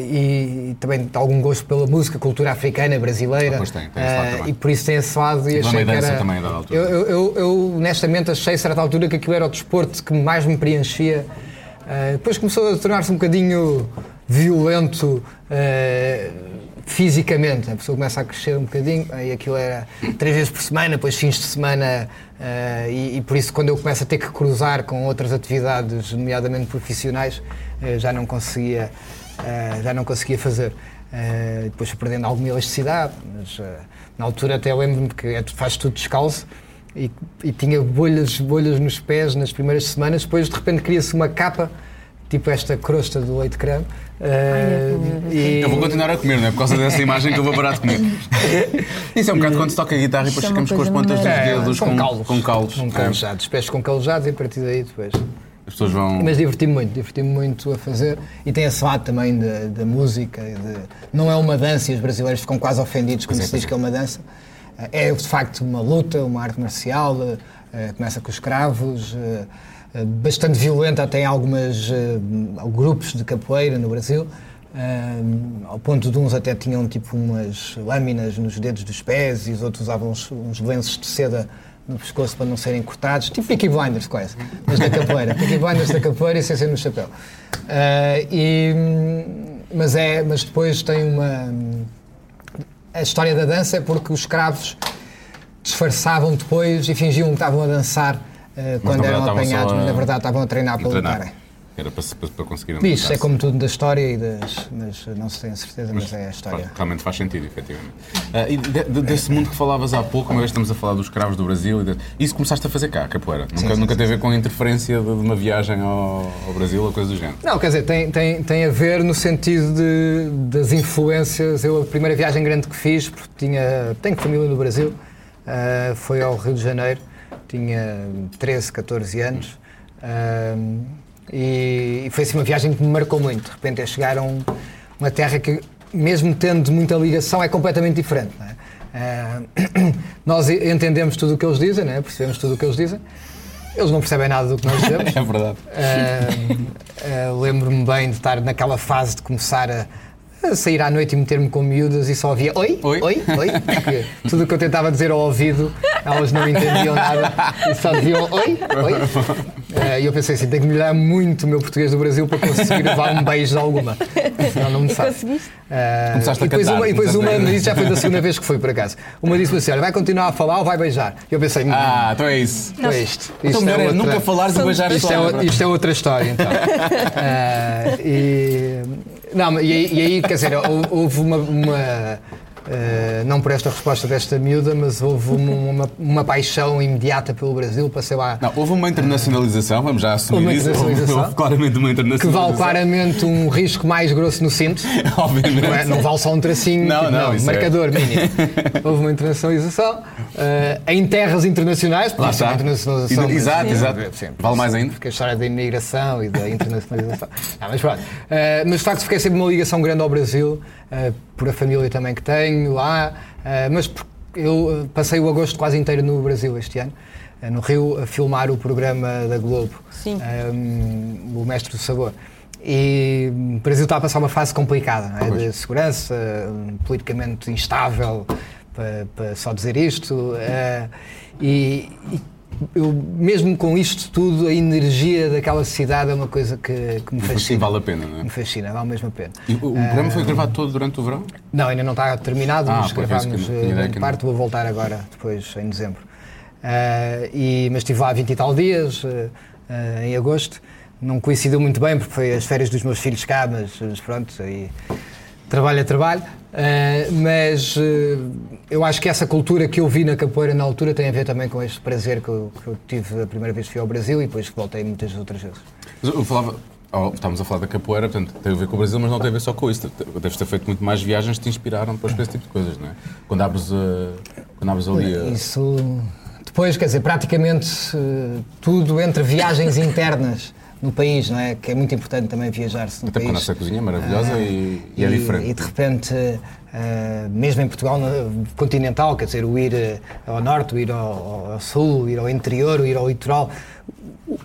e, e também algum gosto pela música, cultura africana, brasileira. Ah, pois tem, tem esse lado eh, também. e por isso tem esse lado e Pela achei que era... também, altura. Eu, eu, eu, eu, honestamente achei a certa altura que aquilo era o desporto que mais me preenchia. Eh, depois começou a tornar-se um bocadinho violento eh, fisicamente. A pessoa começa a crescer um bocadinho e aquilo era três vezes por semana, depois fins de semana. eh, e, e por isso, quando eu começo a ter que cruzar com outras atividades, nomeadamente profissionais, eh, já não conseguia, eh, já não conseguia fazer. Eh, depois fui perdendo alguma elasticidade, mas eh, na altura até lembro-me que é- faz tudo descalço e, e tinha bolhas, bolhas nos pés nas primeiras semanas, depois de repente cria-se uma capa, tipo esta crosta do leite creme. eh, e- Eu vou continuar a comer, não é? Por causa dessa imagem que eu vou parar de comer. Isso é um bocado quando se toca a guitarra e depois é ficamos com as pontas dos dedos com, calos. com calos. Com É. calejados, os pés com calejados e a partir daí depois. As pessoas vão. Mas diverti-me muito, diverti-me muito a fazer. E tem esse lado também da, música. de- não é uma dança e os brasileiros ficam quase ofendidos quando é, se diz que é uma dança. É de facto uma luta, uma arte marcial. eh, Começa com os escravos, eh, eh, bastante violenta até em algumas grupos de capoeira no Brasil. eh, ao ponto de uns até tinham tipo umas lâminas nos dedos dos pés e os outros usavam uns, uns lenços de seda no pescoço para não serem cortados, tipo Peaky Blinders quase, mas da capoeira. Peaky Blinders da capoeira e sem ser no chapéu. Ah, e, mas, é, mas depois tem uma. A história da dança é porque os escravos disfarçavam depois e fingiam que estavam a dançar ah, quando eram apanhados, a- mas na verdade estavam a treinar para lutarem. Era para, para, para conseguirem. Diz, é como tudo da história, e das, mas não se tem a certeza, mas, é a história. Realmente faz sentido, efetivamente. Ah, e de- de- desse mundo que falavas há pouco, uma vez estamos a falar dos escravos do Brasil, e de- isso começaste a fazer cá, capoeira. Nunca, sim, nunca sim, teve a ver com a interferência de, uma viagem ao, ao Brasil ou coisa do género. Não, quer dizer, tem, tem, tem a ver no sentido de, das influências. Eu, a primeira viagem grande que fiz, porque tinha, tenho família no Brasil, ah, foi ao Rio de Janeiro, tinha 13, 14 anos. ah, e, e foi assim uma viagem que me marcou muito. De repente é chegar a um- uma terra que, mesmo tendo muita ligação, é completamente diferente. é? Ah, nós entendemos tudo o que eles dizem, é? percebemos tudo o que eles dizem. Eles não percebem nada do que nós dizemos. É verdade. Uh, uh, Lembro-me bem de estar naquela fase de começar a, a sair à noite e meter-me com miúdas e só havia oi, Oi. oi, oi, porque tudo o que eu tentava dizer ao ouvido elas não entendiam nada e só diziam oi, oi. Uh, E eu pensei assim: tenho que melhorar muito o meu português do Brasil para conseguir levar um beijo de alguma. Senão não me E sabe. conseguiste? Uh, Começaste a e depois cantar, uma, e depois uma, mas isso já foi da segunda vez que fui, por acaso. Uma disse-me assim: olha, vai continuar a falar ou vai beijar? E eu pensei: hum, Ah, então é isso. então é isto. Então melhor é outra- nunca falares e Somos beijar isto, é, o- isto é outra história, então. Ah, e, não, e, aí- e aí, quer dizer, hou- houve uma. uma, ah, não por esta resposta desta miúda, mas houve uma, uma, uma paixão imediata pelo Brasil. Passei lá. Não, houve uma internacionalização, vamos já assumir Uma isso. Houve, internacionalização. houve claramente uma Que internacionalização. vale claramente um risco mais grosso no cinto. Obviamente. Não, é- não vale só um tracinho, Não, tipo, não, isso é- marcador mínimo. Houve uma internacionalização. ah, em terras internacionais, Lá lá está. internacionalização. Exato, exato. Sim. Vale mais ainda? Porque a história da imigração e da internacionalização. Ah, mas pronto. Ah, mas de facto fiquei sempre uma ligação grande ao Brasil, por a família também que tenho lá, ah, mas porque eu ah, passei o agosto quase inteiro no Brasil este ano. no Rio a filmar o programa da Globo, Sim. um, o Mestre do Sabor. E o Brasil está a passar uma fase complicada, não é? de segurança, politicamente instável, para, para só dizer isto. Uh, e, e eu, mesmo com isto tudo, a energia daquela cidade é uma coisa que, que me fascina. Sim, vale a pena, não é? Me fascina, vale mesmo a pena. E o programa uh, foi gravado todo durante o verão? Não, ainda não está terminado, ah, mas gravámos grande parte, vou voltar agora, depois, em dezembro. Uh, e, mas estive lá 20 e tal dias, uh, em agosto. Não coincidiu muito bem, porque foi as férias dos meus filhos cá, mas, mas pronto, aí trabalho é trabalho. Uh, mas uh, eu acho que essa cultura que eu vi na capoeira na altura tem a ver também com este prazer que eu, que eu tive a primeira vez que fui ao Brasil e depois voltei muitas outras vezes. Mas eu falava, oh, estávamos a falar da capoeira, portanto tem a ver com o Brasil, mas não tem a ver só com isso. Deves ter feito muito mais viagens que te inspiraram depois para esse tipo de coisas, não é? Quando abres, uh, quando abres ali. Uh... Isso. Depois, quer dizer, praticamente tudo entre viagens internas no país, não é? Que é muito importante também viajar-se no Até país. Até a nossa cozinha é maravilhosa uh, e, e, é diferente. E de repente, uh, mesmo em Portugal continental, quer dizer, o ir uh, ao norte, o ir ao, ao, sul, o ir ao interior, o ir ao litoral,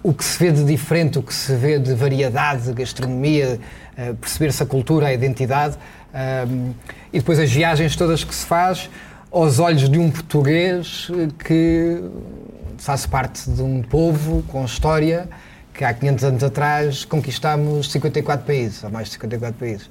o, que se vê de diferente, o que se vê de variedade, de gastronomia, perceber-se a cultura, a identidade, e depois as viagens todas que se faz aos olhos de um português que faz parte de um povo com história que há 500 anos atrás conquistámos 54 países, ou mais de 54 países.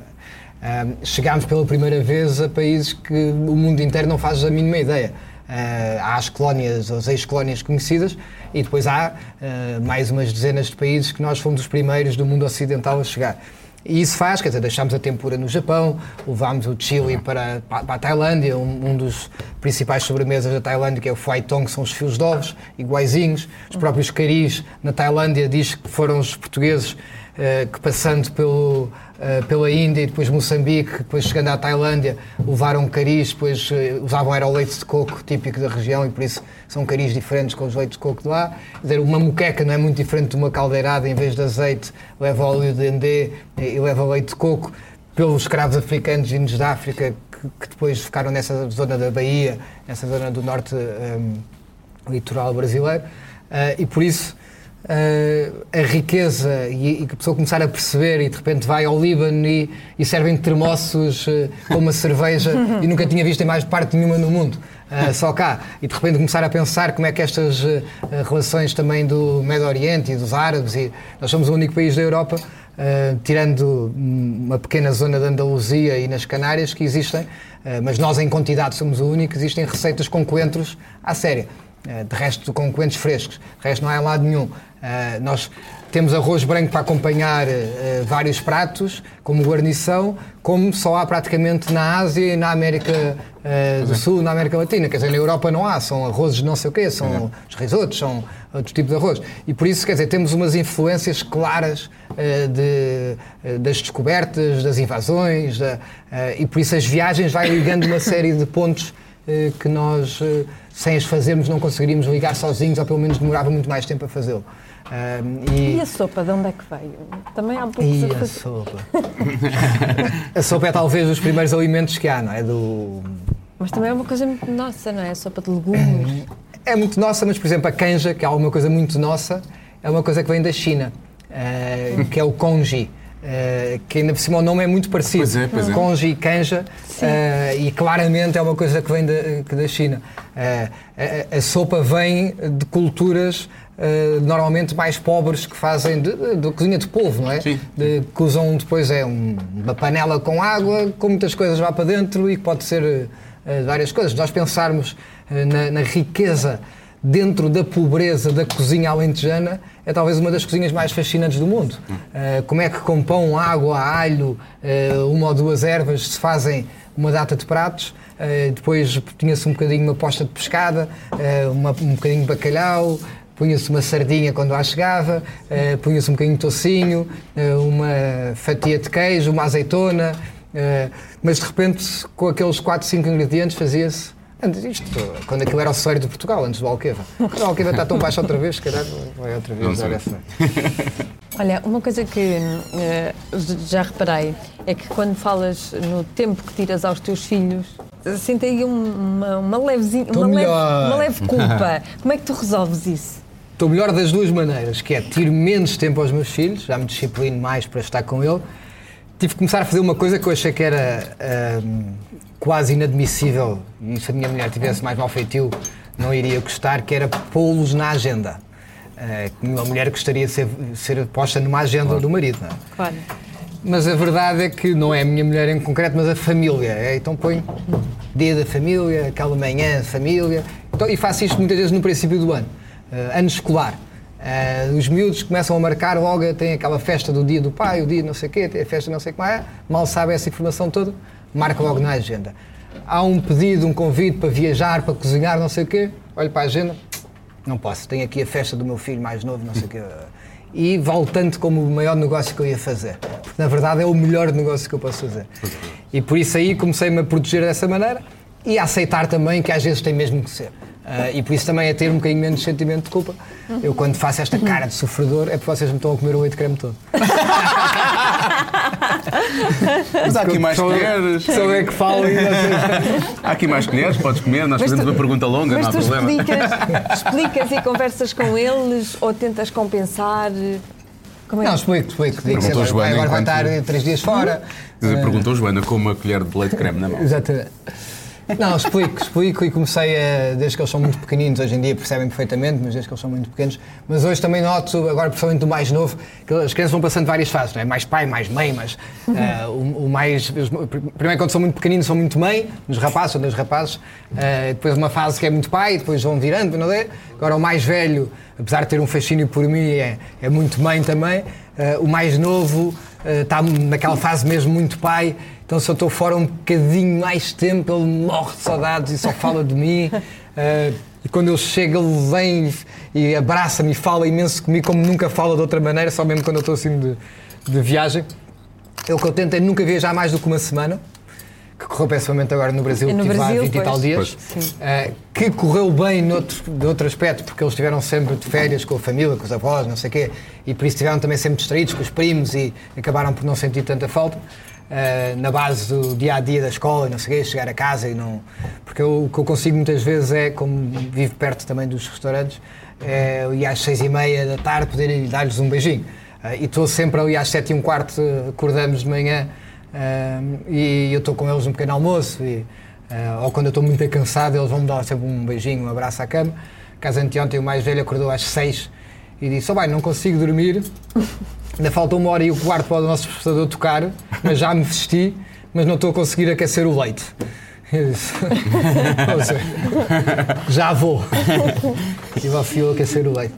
Chegámos pela primeira vez a países que o mundo inteiro não faz a mínima ideia. Uh, há as colónias, as ex-colónias conhecidas, e depois há uh, mais umas dezenas de países que nós fomos os primeiros do mundo ocidental a chegar. E isso faz, quer dizer, deixámos a tempura no Japão, levámos o chili para, para a Tailândia, um, um, dos principais sobremesas da Tailândia, que é o Phuai Tong, que são os fios de ovos, iguaizinhos. Os próprios caris na Tailândia diz que foram os portugueses uh, que passando pelo uh, pela Índia e depois Moçambique, depois chegando à Tailândia, levaram caris, depois uh, usavam era o leite de coco típico da região e por isso são caris diferentes com os leites de coco de lá. Dizer, uma moqueca não é muito diferente de uma caldeirada, em vez de azeite leva óleo de endê e leva leite de coco pelos escravos africanos vindos da África que, que, depois ficaram nessa zona da Bahia, nessa zona do norte um, litoral brasileiro. Uh, e por isso Uh, a riqueza e, que a pessoa começar a perceber e de repente vai ao Líbano e, e servem termossos uh, com uma cerveja e nunca tinha visto em mais parte nenhuma no mundo, uh, só cá. E de repente começar a pensar como é que estas relações também do Médio Oriente e dos árabes, e nós somos o único país da Europa, tirando uma pequena zona de Andaluzia e nas Canárias, que existem, mas nós em quantidade somos o único, existem receitas com coentros à séria. De resto, com coentros frescos. De resto, não há lado nenhum. Uh, nós temos arroz branco para acompanhar uh, vários pratos, como guarnição, como só há praticamente na Ásia e na América do é. Sul, na América Latina. Quer dizer, na Europa não há, são arrozes não sei o quê, são é. os risotos, são outros tipos de arroz. E por isso, quer dizer, temos umas influências claras de, das descobertas, das invasões, da, e por isso as viagens vai ligando uma série de pontos que nós, sem as fazermos, não conseguiríamos ligar sozinhos, ou pelo menos demorava muito mais tempo a fazê-lo. Um, e... e... a sopa, de onde é que veio? Também há pouco E a sopa? a sopa é talvez dos primeiros alimentos que há, não é? Do... Mas também é uma coisa muito nossa, não é? A sopa de legumes. É muito nossa, mas por exemplo a canja, que é alguma coisa muito nossa, é uma coisa que vem da China, uh, que é o congee. Uh, que ainda por cima o nome é muito parecido. Pois é, pois é. Conge e canja, uh, e claramente é uma coisa que vem da, da China. Uh, a, a, sopa vem de culturas normalmente mais pobres que fazem de, de, cozinha de polvo, não é? Sim. De, que usam depois é um, uma panela com água, com muitas coisas lá para dentro e que pode ser várias coisas. Nós pensarmos na, na riqueza dentro da pobreza da cozinha alentejana, é talvez uma das cozinhas mais fascinantes do mundo. Uh, como é que com pão, água, alho, uh, uma ou duas ervas se fazem uma data de pratos, uh, depois tinha-se um bocadinho uma posta de pescada, uma, um bocadinho de bacalhau, punha-se uma sardinha quando lá chegava, punha-se um bocadinho de tocinho, uma fatia de queijo, uma azeitona, mas de repente com aqueles 4, 5 ingredientes fazia-se Antes disto, quando aquilo era o celeiro de Portugal, antes do Alqueva. Quando o Alqueva está tão baixo outra vez, se calhar vai outra vez dar essa. Olha, uma coisa que uh, já reparei é que quando falas no tempo que tiras aos teus filhos, sinto aí um- uma, uma levezinha, uma leve, uma leve culpa. Como é que tu resolves isso? Estou melhor das duas maneiras, que é tiro menos tempo aos meus filhos, já me disciplino mais para estar com ele. Tive que começar a fazer uma coisa que eu achei que era ahm, quase inadmissível, e se a minha mulher tivesse mais mal feitio, não iria gostar, que era pô-los na agenda. Uh, uma mulher gostaria de ser, ser posta numa agenda do marido, não é? Claro. Mas a verdade é que não é a minha mulher em concreto, mas a família. É, Então põe dia da família, aquela manhã família. Então, e faço isto muitas vezes no princípio do ano, eh, ano escolar. Eh, os miúdos começam a marcar logo, tem aquela festa do dia do pai, o dia não sei o quê, tem a festa não sei como é, mal sabe essa informação toda, marca logo na agenda. Há um pedido, um convite para viajar, para cozinhar, não sei o quê, olho para a agenda, não posso, tenho aqui a festa do meu filho mais novo, não sei o quê. E vale tanto como o maior negócio que eu ia fazer. Porque na verdade é o melhor negócio que eu posso fazer. E por isso aí comecei-me a proteger dessa maneira e a aceitar também que às vezes tem mesmo que ser. Ah, e por isso também a ter um bocadinho menos de sentimento de culpa. Eu quando faço esta cara de sofredor é porque vocês me estão a comer o leite creme todo. Mas há aqui mais Só eu- colheres. Só é que falo e. Há aqui mais colheres, podes comer, nós fazemos uma pergunta longa, mas não há tu problema. explicas, explicas e conversas com eles ou tentas compensar? Como é Não, que- explico, explico. Digo sempre, Joana agora vai enquanto- estar três dias fora. Perguntou Joana com uma colher de leite creme na mão. Exatamente. Não, explico, explico e comecei a, desde que eles são muito pequeninos, hoje em dia percebem perfeitamente, mas desde que eles são muito pequenos. Mas hoje também noto, agora principalmente do mais novo, que as crianças vão passando várias fases, não é? Mais pai, mais mãe, mas ah, o, o mais. os- primeiro quando são muito pequeninos são muito mãe, nos rapazes, ou nos rapazes, ah, depois uma fase que é muito pai, depois vão virando, não é? Agora o mais velho, apesar de ter um fascínio por mim, é, é muito mãe também. Ah, o mais novo está naquela fase mesmo muito pai. Então, se eu estou fora um bocadinho mais tempo, ele morre de saudades e só fala de mim. Eh, e quando eu chego, ele vem e abraça-me e fala imenso comigo, como nunca fala de outra maneira, só mesmo quando eu estou assim de, de viagem. Eu o que eu tento é nunca viajar mais do que uma semana, que correu pessimamente agora no Brasil, É no que estive lá Brasil, 20 e tal pois. dias. Eh, que correu bem noutro, de outro aspecto, porque eles estiveram sempre de férias com a família, com os avós, não sei o quê, e por isso estiveram também sempre distraídos com os primos e acabaram por não sentir tanta falta. Eh, na base do dia a dia da escola e não sei o quê, chegar a casa e não. Porque eu- o que eu consigo muitas vezes é, como vivo perto também dos restaurantes, é ir às seis e meia da tarde poder dar-lhes um beijinho. Eh, e estou sempre ali às sete e um quarto, acordamos de manhã eh, e eu estou com eles um pequeno almoço. E, ou quando eu estou muito cansado, eles vão me dar sempre um beijinho, um abraço à cama. Caso anteontem o mais velho acordou às seis e disse: Oh, bem, não consigo dormir, ainda falta uma hora e o quarto para o nosso despertador tocar, mas já me vesti, mas não estou a conseguir aquecer o leite. Eu disse, "Ou seja, já vou. E lá fui eu aquecer o leite.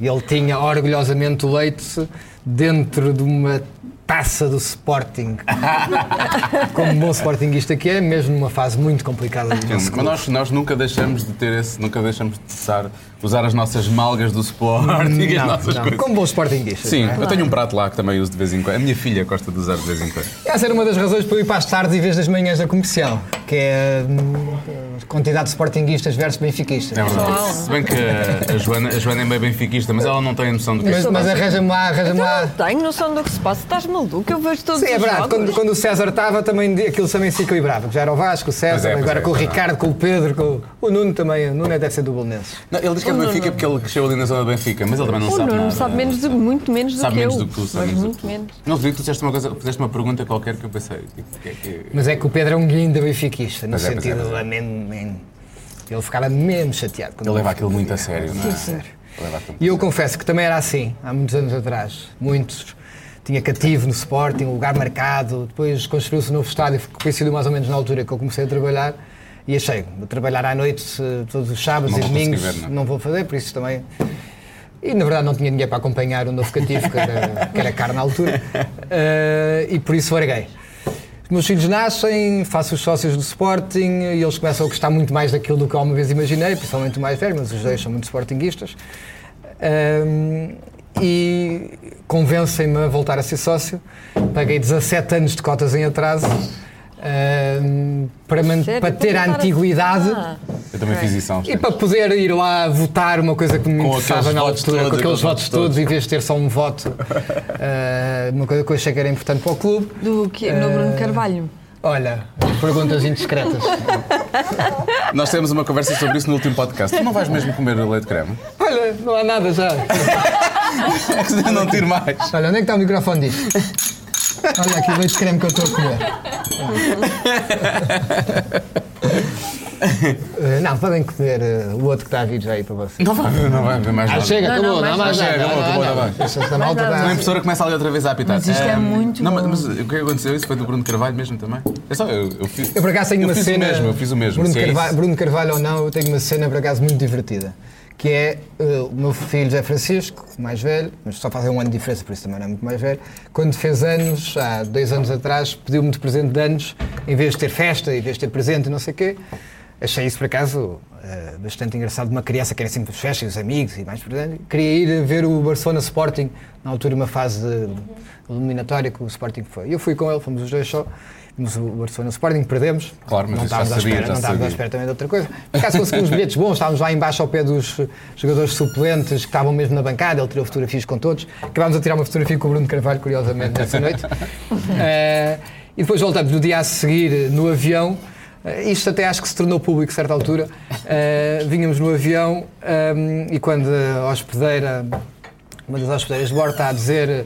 E ele tinha orgulhosamente o leite dentro de uma taça do Sporting. Como bom Sportingista que é, mesmo numa fase muito complicada do nosso Mas clube. nós, nós nunca deixamos de ter esse, nunca deixamos de usar, usar as nossas malgas do Sporting, as Não, nossas não, coisas. como bons Sportingistas. Sim, é? eu tenho um prato lá que também uso de vez em quando. A minha filha gosta de usar de vez em quando. Essa era uma das razões para eu ir para as tardes em vez das manhãs da comercial, que é hum, a quantidade de sportinguistas versus benfiquistas. É verdade. Se bem que a, Joana, a Joana é meio benfiquista, mas ela não tem noção do que. Mas, mas arranja-me lá, arranja-me lá. Não tenho noção do que se passa. Estás maluco? Eu vejo todos Sim, é verdade. jogos. Quando, quando o César estava, também aquilo também se equilibrava. que Já era o Vasco, o César, é, agora é, com o é Ricardo, com o Pedro, com o Nuno também. O Nuno deve ser do Bolonenses. Não, ele diz que é do Benfica porque ele cresceu ali na zona do Benfica, mas ele também não O sabe Nuno nada. sabe menos do, muito menos do Sabe que menos eu. do que tu, sabe menos do muito que tu. menos. Não, tu fizeste uma, coisa, fizeste uma pergunta qualquer que eu pensei. Tipo, que é que... Mas é que o Pedro é um guinda benfiquista, no é, é, sentido é. de Ele ficava mesmo chateado. Ele leva aquilo muito a sério, não é? Sério. Ele leva aquilo E eu muito a confesso que também era assim, há muitos anos atrás. Muitos. Tinha cativo no Sporting, um lugar marcado. Depois construiu-se um novo estádio, que coincidiu mais ou menos na altura que eu comecei a trabalhar. E achei, trabalhar à noite eh, todos os sábados Não e domingos, ver, não. não vou fazer, por isso também. E na verdade não tinha dinheiro para acompanhar o novo cativo, que era, que era caro na altura. Eh, e por isso larguei. Os meus filhos nascem, faço os sócios do Sporting e eles começam a gostar muito mais daquilo do que eu alguma vez imaginei, principalmente o mais velho, mas os dois são muito sportinguistas. Ahm, e convencem-me a voltar a ser sócio. Paguei 17 anos de cotas em atraso ahm, para, man- Sério? para ter a antiguidade. Ah, Eu também fiz isso há uns E para poder ir lá votar uma coisa que me Com interessava na altura, todos, com aqueles votos todos, todos. em vez de ter só um voto, ah, uma coisa que eu achei que era importante para o clube. do que, no Bruno Carvalho. Olha, perguntas indiscretas. Nós temos uma conversa sobre isso no último podcast. Tu não vais mesmo comer leite de creme? Olha, não há nada já. É não tiro mais. Olha, onde é que está o microfone disto? Olha aqui o leite de creme que eu estou a comer. Eh, não, podem comer eh, o outro que está a vir já aí para vocês. Não vai, não vai haver mais Ah, nada. chega, Não, acabou, não, não mais mais. Acabou, acabou, não, não, acabou. não. Esta malta nada. está- A impressora começa ali outra vez a apitar. Mas isto é Ahm, muito Não, mas o que aconteceu? Isso foi do Bruno Carvalho mesmo também? É só, eu, eu fiz. Eu por acaso tenho eu uma fiz cena. o mesmo, eu fiz o mesmo. Bruno, é Carvalho, isso. Bruno Carvalho ou não, eu tenho uma cena por acaso muito divertida. Que é eh, o meu filho José Francisco, mais velho, mas só fazem um ano de diferença, por isso também não é muito mais velho. Quando fez anos, há dois anos atrás, pediu-me de presente de anos, em vez de ter festa, em vez de ter presente e não sei o quê. Achei isso por acaso eh, bastante engraçado. Uma criança que quer sempre as festas, os amigos e mais presente. Queria ir ver o Barcelona Sporting, na altura, uma fase eliminatória que o Sporting foi. E eu fui com ele, fomos os dois só. Vimos o Barcelona Sporting, perdemos. Claro, mas não isso já estávamos à sabia, espera, não estávamos à sabia. espera também de outra coisa. Por acaso conseguimos bilhetes bons, estávamos lá embaixo ao pé dos jogadores suplentes que estavam mesmo na bancada, ele tirou fotografias com todos. Acabámos a tirar uma fotografia com o Bruno Carvalho, curiosamente, nessa noite. Eh, e depois voltamos no dia a seguir no avião. Eh, isto até acho que se tornou público a certa altura. Eh, vínhamos no avião eh, e quando a hospedeira, uma das hospedeiras de bordo está a dizer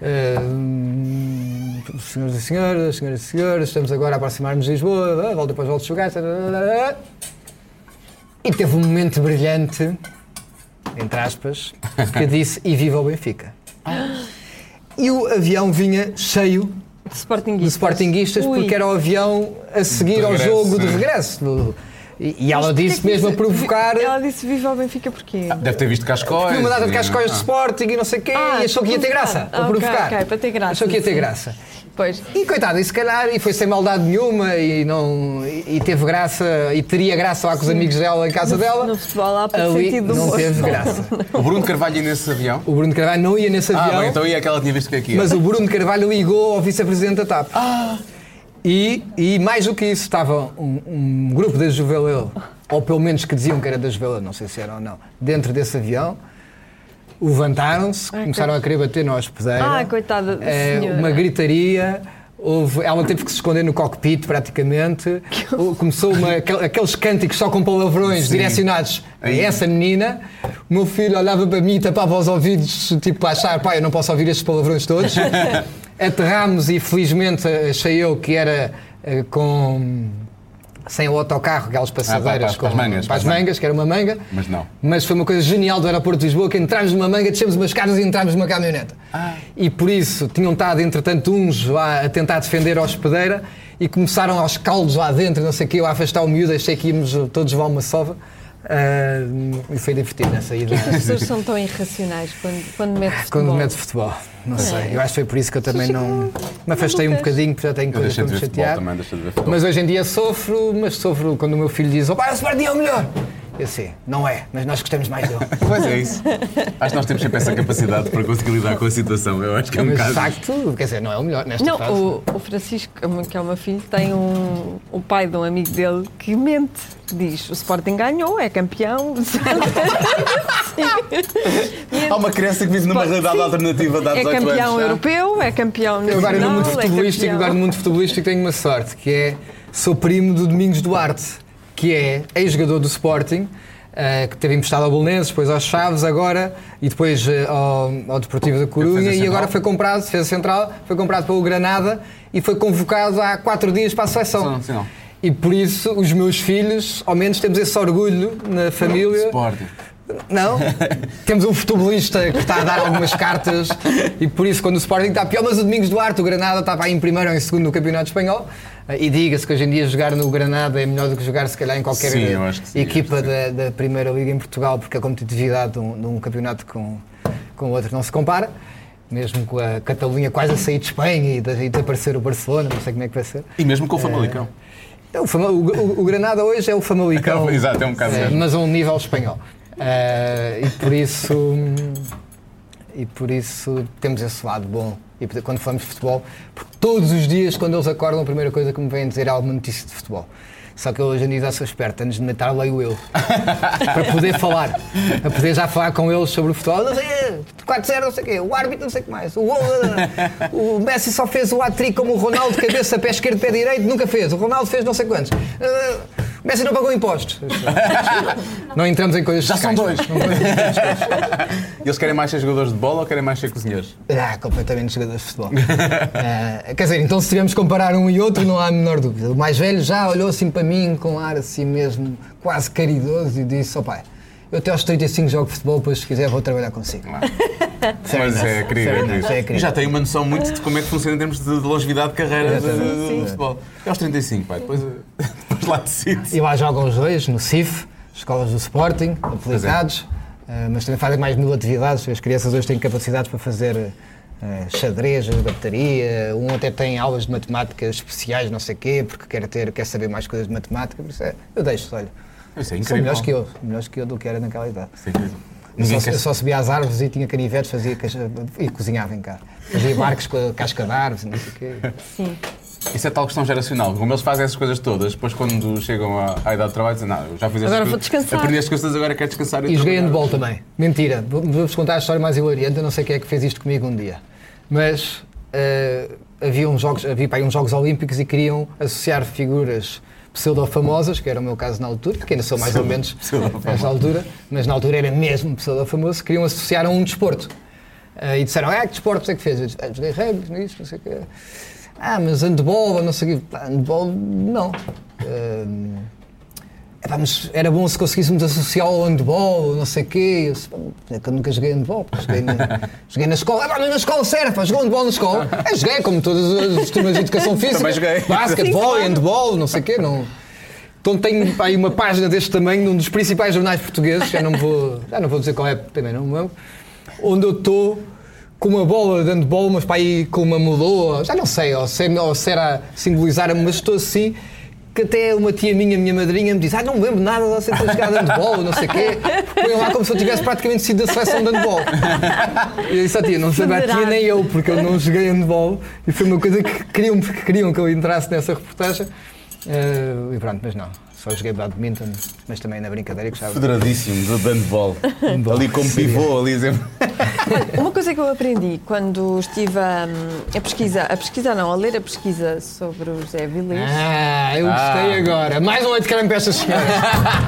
eh, senhoras e senhores, senhoras e senhores, estamos agora a aproximar-nos de Lisboa, ah, volta depois volta a jogar. E teve um momento brilhante, entre aspas, que disse e viva o Benfica. E o avião vinha cheio De de Sportinguistas. Sportinguistas Ui. porque era o avião a seguir De ao jogo de regresso. Do- E, e ela disse que mesmo a disse- provocar. Ela disse viva ao Benfica porquê? Deve ter visto cascóis. Viu uma data de cascóis de Ah. Sporting e não sei o quê, Ah, e achou que ia ter graça. ah, Para ok, provocar. ok, para ter graça, Achou que ia ter graça. Pois. E coitada, e se calhar, e foi sem maldade nenhuma, e, não, e, teve graça, e teria graça lá com os amigos dela em casa dela. No futebol há pouco ali sentido do não humor. teve graça. O Bruno Carvalho ia nesse avião? O Bruno Carvalho não ia nesse Ah, avião, bem, então ia aquela que tinha visto que aqui. mas o Bruno Carvalho ligou ao vice-presidente da TAP. Ah. E, e mais do que isso, estava um, um grupo da Juveleu, ou pelo menos que diziam que era da Juveleu, não sei se era ou não, dentro desse avião. Levantaram-se, começaram a querer bater na hospedeira. Ah, coitada da senhora. uma gritaria. Houve, ela teve que se esconder no cockpit praticamente. Começou uma, aquel- aqueles cânticos só com palavrões Sim. direcionados a essa menina. O meu filho olhava para mim e tapava os ouvidos, tipo a achar, pai, eu não posso ouvir estes palavrões todos. Aterramos e felizmente achei eu que era eh, com. Sem o autocarro, aquelas passadeiras para- para as com- mangas, para as mangas, que era uma manga. Mas não. Mas foi uma coisa genial do aeroporto de Lisboa que entramos numa manga, descemos umas escadas e entramos numa caminhoneta. E por isso tinham estado, entretanto, uns lá a tentar defender a hospedeira e começaram aos caldos lá dentro, não sei o quê, eu a afastar o miúdo, achei que íamos todos levar uma sova. E foi divertido essa ida. As pessoas são tão irracionais quando, quando mete futebol. Quando mete futebol, não sei. Eu acho que foi por isso que eu também não. Me afastei um bocadinho, porque já tenho coisas para me chatear. também. Mas hoje em dia sofro, mas sofro quando o meu filho diz: Opa, o Sporting é o melhor! Eu sei, não é, mas nós gostamos mais dele. Pois é isso. Acho que nós temos sempre essa capacidade para conseguir lidar com a situação. Eu acho que é um Mas de bocado. facto, quer dizer, não é o melhor nesta Não, fase. o, o Francisco, que é o meu filho, tem um, o pai de um amigo dele que mente. Diz, o Sporting ganhou, é campeão. Há uma criança que vive numa realidade alternativa há é 18 campeão anos. europeu, é campeão Eu agora no nacional, mundo é futebolístico, campeão. agora no mundo futebolístico tenho uma sorte, que é sou primo do Domingos Duarte, que é ex-jogador do Sporting, eh, que teve emprestado ao Bolonenses, depois aos Chaves agora e depois eh, ao, ao Deportivo da Corunha e agora foi comprado, defesa central, foi comprado pelo Granada e foi convocado há quatro dias para a seleção. Sim, sim. E por isso os meus filhos, ao menos temos esse orgulho na família. Sporting. Não. Temos um futebolista que está a dar algumas cartas e por isso quando o Sporting está pior, mas o Domingos Duarte, o Granada, estava aí em primeiro ou em segundo no Campeonato Espanhol. E diga-se que hoje em dia jogar no Granada é melhor do que jogar se calhar em qualquer Sim, sim, equipa da, da Primeira Liga em Portugal, porque a competitividade de um, de um campeonato com, com o outro não se compara. Mesmo com a Catalunha quase a sair de Espanha e de, e de aparecer o Barcelona, não sei como é que vai ser. E mesmo com o Famalicão. É o, Fama- o- o- o Granada hoje é o Famalicão. Exato, é um bocado É, mas a um nível espanhol. Eh, e por isso e por isso temos esse lado bom. E quando falamos de futebol, porque todos os dias, quando eles acordam, a primeira coisa que me vêm dizer é alguma notícia de futebol. Só que eu hoje em dia já sou esperto, antes de Natal leio eu. para poder falar. Para poder já falar com eles sobre o futebol. Não sei, 4-0, não sei o quê, o árbitro não sei o que mais. O, o Messi só fez o hat como o Ronaldo, cabeça, pé esquerdo, pé direito, nunca fez. O Ronaldo fez não sei quantos. O Messi não pagou impostos. Não entramos em coisas Já são dois. Eles querem mais ser jogadores de bola ou querem mais ser cozinheiros? Ah, completamente jogadores de futebol. Ah, quer dizer, então se tivermos que comparar um e outro, não há a menor dúvida. O mais velho já olhou assim para mim com um ar assim mesmo, quase caridoso, e disse: ó pai, eu até aos 35 jogo futebol, depois se quiser vou trabalhar consigo. Mas é querido, é querido. é querido. E já tem uma noção muito de como é que funciona em termos de de longevidade de carreira de, de- de futebol. É aos 35, pai. Depois, depois lá decide. E lá jogam os dois, no CIF, escolas do Sporting, apelidados, ah, mas também fazem mais mil atividades. As crianças hoje têm capacidades para fazer ah, xadrez, bateria, um até tem aulas de matemática especiais, não sei o quê, porque quer, ter, quer saber mais coisas de matemática. Por isso é, eu deixo, olha. Isso é São incrível. melhores que eu, melhores que eu do que era naquela idade. Isso é incrível. Eu só, quer eu só subia às árvores e tinha canivetes fazia, caixa- e cozinhava em casa. Fazia barcos com a casca de árvores, não sei o quê. Sim. Isso é tal questão geracional. Como eles fazem essas coisas todas, depois quando chegam à, à idade de trabalho, dizem, não, eu já fiz estas Agora vou coisas, descansar." Aprendi estas coisas, agora quero descansar E joguei trabalhar." handball também. Mentira. Vou- Vou-vos contar a história mais hilariante. Eu não sei quem é que fez isto comigo um dia. Mas eh, havia, uns jogos, havia pá, uns Jogos Olímpicos e queriam associar figuras pseudo-famosas, que era o meu caso na altura, que ainda sou mais ou menos nessa altura, mas na altura era mesmo pseudo-famoso, queriam associar a um desporto. Eh, e disseram, ah, que desportos é que fez? Eu disse, ah, joguei rugby, nisto, não sei o quê. Ah, mas handball, não sei o quê. Handball, não. Eh, Epá, mas era bom se conseguíssemos associar ao handball, não sei o quê. Eu, disse, "Pá, é que eu nunca joguei handball, porque joguei na, joguei na escola. Epá, mas na escola serve, pá, jogou handball na escola. É, joguei, como todas as turmas de educação física. Também joguei. Basquetebol, handball, não sei o quê. Não. Então tenho pá, aí uma página deste tamanho num dos principais jornais portugueses, já não vou, já não vou dizer qual é, também não me onde eu estou com uma bola de handball, mas para aí com uma mudou, já não sei, ou se, é- ou se era simbolizar, mas estou assim, que até uma tia minha, minha madrinha, me diz, ah, não me lembro nada de você ter jogado handball, não sei o quê, põe lá como se eu tivesse praticamente sido da seleção de handball. E eu disse à tia, não sabia a tia nem eu, porque eu não joguei handball, e foi uma coisa que queriam, que queriam que eu entrasse nessa reportagem. Eh, e pronto, mas não. Só joguei badminton, mas também na brincadeira que já. Federadíssimo do handball. ali como pivô, ali sempre. Uma coisa que eu aprendi quando estive a, a pesquisar, a pesquisar não, a ler a pesquisa sobre o José Vilés, Ah, eu gostei agora. Mais um leite creme para estas senhoras.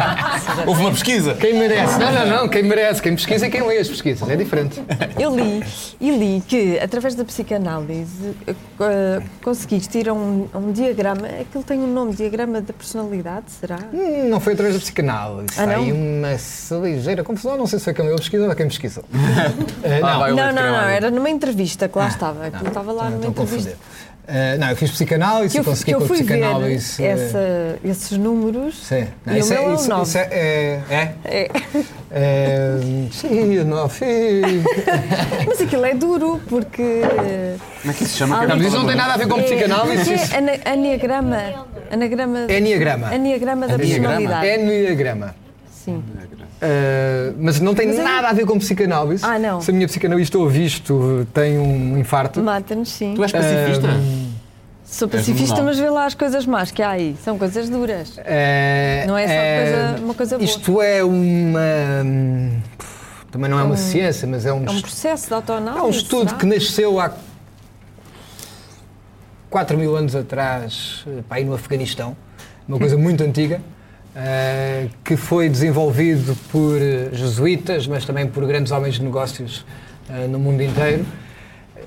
Houve uma pesquisa. Quem merece? Não, não, não. Quem merece? Quem pesquisa é quem lê as pesquisas. É diferente. eu li e li que através da psicanálise eh, conseguiste ir a um, a um diagrama, aquilo tem um nome, diagrama da personalidade, será? Hum, não foi através da psicanálise. Ah, não? aí uma ligeira confusão. Não sei se foi quem leu a pesquisa ou quem pesquisou. Ah, não, vai o Não, não, não, era numa entrevista que lá estava, aquilo estava lá numa Estou a entrevista. Eh, não, eu fiz psicanálise eu, consegui eu com a fui ver psicanálise. eh, essa, esses números Sim. Não, e isso, o meu é, é isso, 9. isso é, é, é, É. é, sim, não, sim. Mas aquilo é duro, porque. Como é que isso se chama? Ah, Não, isso não tem nada a ver com é, psicanálise. é ana- anagrama. Anagrama. Eniagrama. Aniagrama da personalidade. Eniagrama. Sim. Uh, mas não tem Mas é- nada a ver com psicanálise. Ah, não. Se a minha psicanalista ouvir isto, tem um infarto. Mata-nos, sim. Tu és pacifista? Sou pacifista, mas vê lá as coisas más que há aí. São coisas duras. É, Não é só é- coisa- uma coisa boa. Isto é uma. hum, Também não é uma ciência, mas é um, É um processo de autoanálise. é um estudo será? que nasceu há 4 mil anos atrás, eh, pá, aí no Afeganistão, uma coisa muito antiga, eh, que foi desenvolvido por jesuítas, mas também por grandes homens de negócios eh, no mundo inteiro,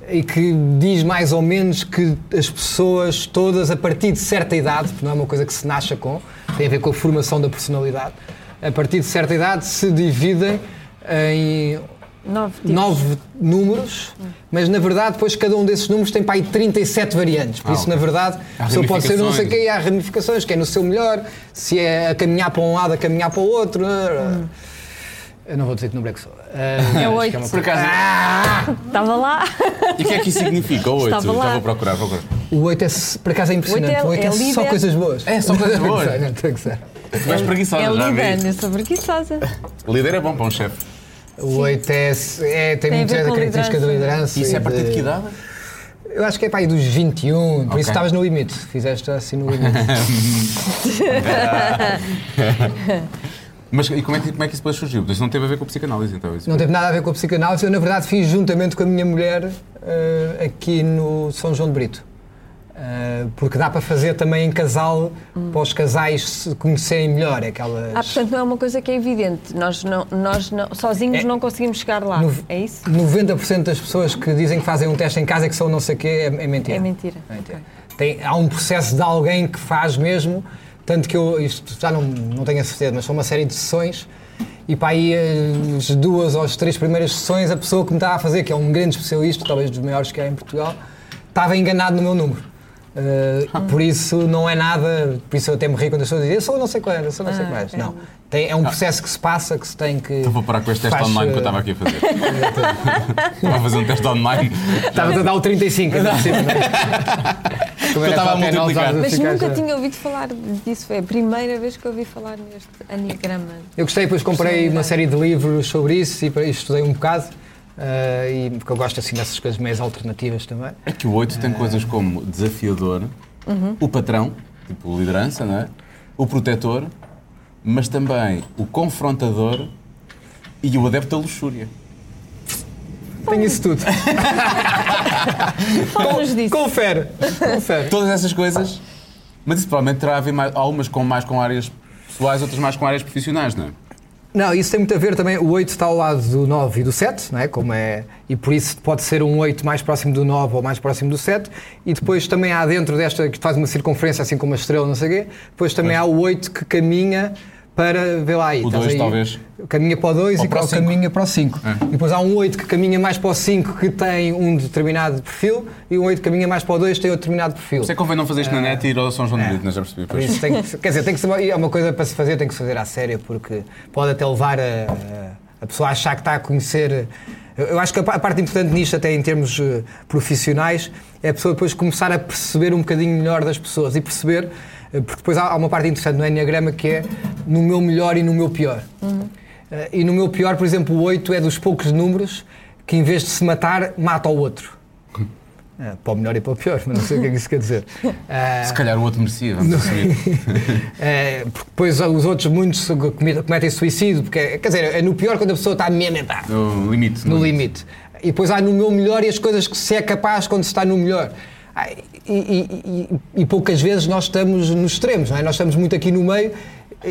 e que diz mais ou menos que as pessoas todas, a partir de certa idade, porque não é uma coisa que se nasce com, tem a ver com a formação da personalidade, a partir de certa idade se dividem em Nove tipos. nove números, mas na verdade depois cada um desses números tem para aí 37 variantes. Por Ah, isso, na verdade, a pessoa pode ser não sei o quê, há ramificações, que é no seu melhor, se é a caminhar para um lado, a caminhar para o outro. Eu não vou dizer que número é que sou. Ah, É oito. que uma Por acaso. Ah! Estava lá. E o que é que isso significa? O 8? Estava lá. Já vou procurar, vou procurar. O 8 é, por acaso é impressionante. Oito é- o 8 é, é só coisas boas. É só coisas boas. Não, não, é já lidando, vi. eu sou preguiçosa. Líder é bom para um chefe. O 8 é, tem, Tem a muita ver com característica de liderança. E isso é a partir de que de- idade? Eu acho que é para aí dos 21, por Ok. isso estavas no limite. Fizeste assim no limite. Mas e como é, que, como é que isso depois surgiu? Isso não teve a ver com a psicanálise, então? Isso Não teve nada a ver com a psicanálise. Eu, na verdade, fiz juntamente com a minha mulher eh, aqui no São João de Brito. Eh, porque dá para fazer também em casal, para os casais se conhecerem melhor. Aquelas... Ah, portanto não é uma coisa que é evidente. Nós, não, nós não- sozinhos É- não conseguimos chegar lá. No- É isso? 90% das pessoas que dizem que fazem um teste em casa e que são não sei o quê é, é mentira. É mentira. É mentira. Tem, há um processo de alguém que faz mesmo, tanto que eu, isto já não, não tenho a certeza, mas são uma série de sessões e para aí as duas ou as três primeiras sessões a pessoa que me estava a fazer, que é um grande especialista, talvez dos maiores que há em Portugal, estava enganado no meu número. Uh, Por isso não é nada, por isso eu até me ri quando as pessoas dizem eu sou não sei qual, eu sou não sei Ah, mais. é. Não. Tem, é um processo que se passa, que se tem que. Então vou parar com este teste Faz, online que eu estava aqui a fazer. Estava a fazer um teste online. Estava a dar o 35, ainda por cima, não é? Como Eu estava a multiplicar. Mas nunca já. tinha ouvido falar disso. Foi a primeira vez que ouvi falar neste anigrama. Eu gostei, depois comprei uma série de livros sobre isso e para- e estudei um bocado. Eh, e porque eu gosto assim dessas coisas meias alternativas também. É que o 8 tem coisas como desafiador, o patrão, tipo liderança, não é? O protetor, mas também o confrontador e o adepto da luxúria. Tenho isso tudo. Fala-nos disso. Confere. Confere. Todas essas coisas, mas isso provavelmente terá a ver mais, algumas com mais com áreas pessoais, outras mais com áreas profissionais, não é? Não, isso tem muito a ver também. O 8 está ao lado do 9 e do 7, não é? Como é e por isso pode ser um 8 mais próximo do 9 ou mais próximo do 7. E depois também há dentro desta, que faz uma circunferência assim como uma estrela, não sei o quê. Depois também há o 8 que caminha para, vê lá aí. O estás dois, aí? talvez. Caminha para o 2 Ou e para o cinco. caminha para o 5. É. E depois há um 8 que caminha mais para o 5 que tem um determinado perfil e um 8 que caminha mais para o 2 que tem outro determinado perfil. Isso é que convém não fazer isto na net e ir ao São João de Brito, não já percebi. Pois. isso tem que, quer dizer, tem que ser, é uma coisa para se fazer, tem que se fazer à séria, porque pode até levar a, a- pessoa a achar que está a conhecer. Eu acho que a pa- a parte importante nisto, até em termos eh, profissionais, é a pessoa depois começar a perceber um bocadinho melhor das pessoas e perceber, porque depois há, há uma parte interessante no Enneagrama que é no meu melhor e no meu pior. Eh, E no meu pior, por exemplo, o 8 é dos poucos números que em vez de se matar, mata o outro. Eh, Para o melhor e para o pior, mas não sei o que é que isso quer dizer. Eh, Se calhar o outro merecia, vamos assumir. é, porque depois os outros muitos cometem suicídio, porque, é- quer dizer, é no pior quando a pessoa está mesmo epá, No limite. no limite. E depois há no meu melhor e as coisas que se é capaz quando se está no melhor. Ah, E, e- e- poucas vezes nós estamos nos extremos, não é? Nós estamos muito aqui no meio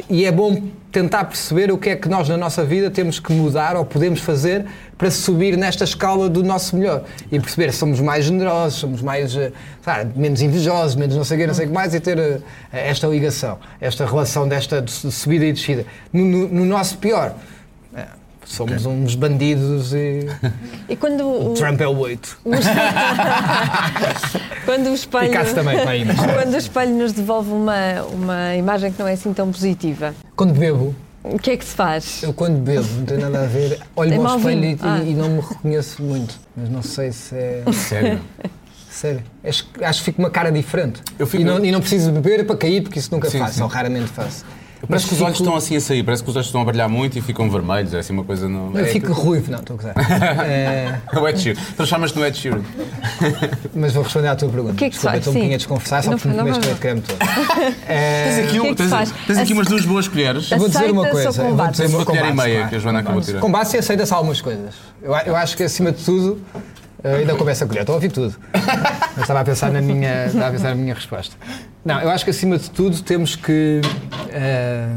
e é bom tentar perceber o que é que nós na nossa vida temos que mudar ou podemos fazer para subir nesta escala do nosso melhor e perceber se somos mais generosos, somos mais eh, sabe, menos invejosos, menos não sei o quê, não sei o que mais e ter eh, esta ligação, esta relação desta de subida e descida. No, no- no nosso pior, somos uns bandidos e E quando o, Trump é o 8. quando o espelho. E também, para aí, mas- Quando o espelho nos devolve uma, uma imagem que não é assim tão positiva, Quando bebo, o que é que se faz? eu quando bebo, não tem nada a ver, olho para o espelho e, Ah. e não me reconheço muito. Mas não sei se é. Sério. Sério. Acho, que- acho que fico uma cara diferente. Eu fico- e, não, e não preciso beber para cair, porque isso nunca Sim, faço, sim. ou raramente faço. Parece que os olhos fico- estão assim a sair, parece que os olhos estão a brilhar muito e ficam vermelhos, é assim uma coisa não. Eu é, fico ruivo, não, estou a gozar. É, O Ed Sheeran. Transformas-te no Ed Sheeran. mas vou responder à tua pergunta. O que é que Desculpa, faz? Estou um Sim. bocadinho a desconfessar, só Não porque me comeste o creme todo. É, Tens aqui, O que é um- que tens, faz? tens aqui umas duas boas colheres. Eu vou dizer uma coisa. vou combate? dizer uma colher e combate, meia que a Joana acabou de tirar. Com base aceita-se algumas coisas. Eu, eu acho que acima de tudo, ainda começa a colher, estou a ouvir tudo. Mas estava a pensar na minha, estava a pensar na minha resposta. Não, eu acho que acima de tudo temos que. eh,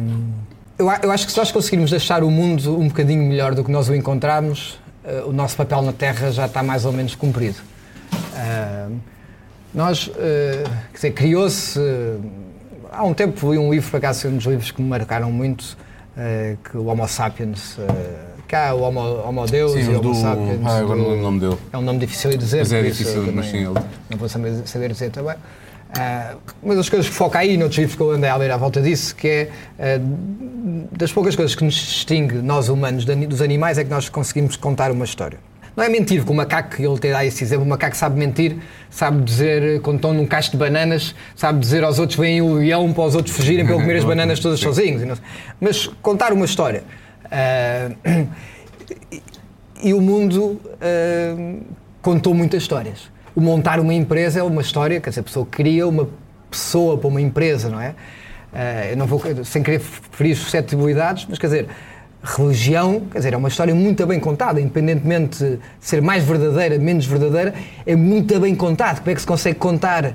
eu, eu acho que se nós conseguirmos deixar o mundo um bocadinho melhor do que nós o encontramos, eh, o nosso papel na Terra já está mais ou menos cumprido. Eh, nós, eh, quer dizer, criou-se. eh, há um tempo li um livro, por acaso, um dos livros que me marcaram muito, eh, que o Homo sapiens. Eh, cá, o Homo, Homo Deus Sim, e o Homo sapiens. Ah, agora não lembro o nome dele. é um nome difícil de dizer. Mas é difícil, eu mas sim, ele. Não vou saber, saber dizer também. Ah, uma das coisas que foca aí, noutros livros que eu andei a ler à volta disso, que é ah, das poucas coisas que nos distingue, nós humanos, dos animais, é que nós conseguimos contar uma história. Não é mentir, porque o macaco, ele tem lá esse exemplo, o macaco sabe mentir, sabe dizer, quando estão num cacho de bananas, sabe dizer aos outros, vem o leão para os outros fugirem para ele comer as bananas todas sozinhos. não. Mas contar uma história. Ah, e o mundo ah, contou muitas histórias. o montar uma empresa é uma história, quer dizer, a pessoa cria uma pessoa para uma empresa, não é? Uh, eu não vou, sem querer ferir suscetibilidades, mas quer dizer, religião, quer dizer, é uma história muito bem contada, independentemente de ser mais verdadeira, menos verdadeira, é muito bem contado. Como é que se consegue contar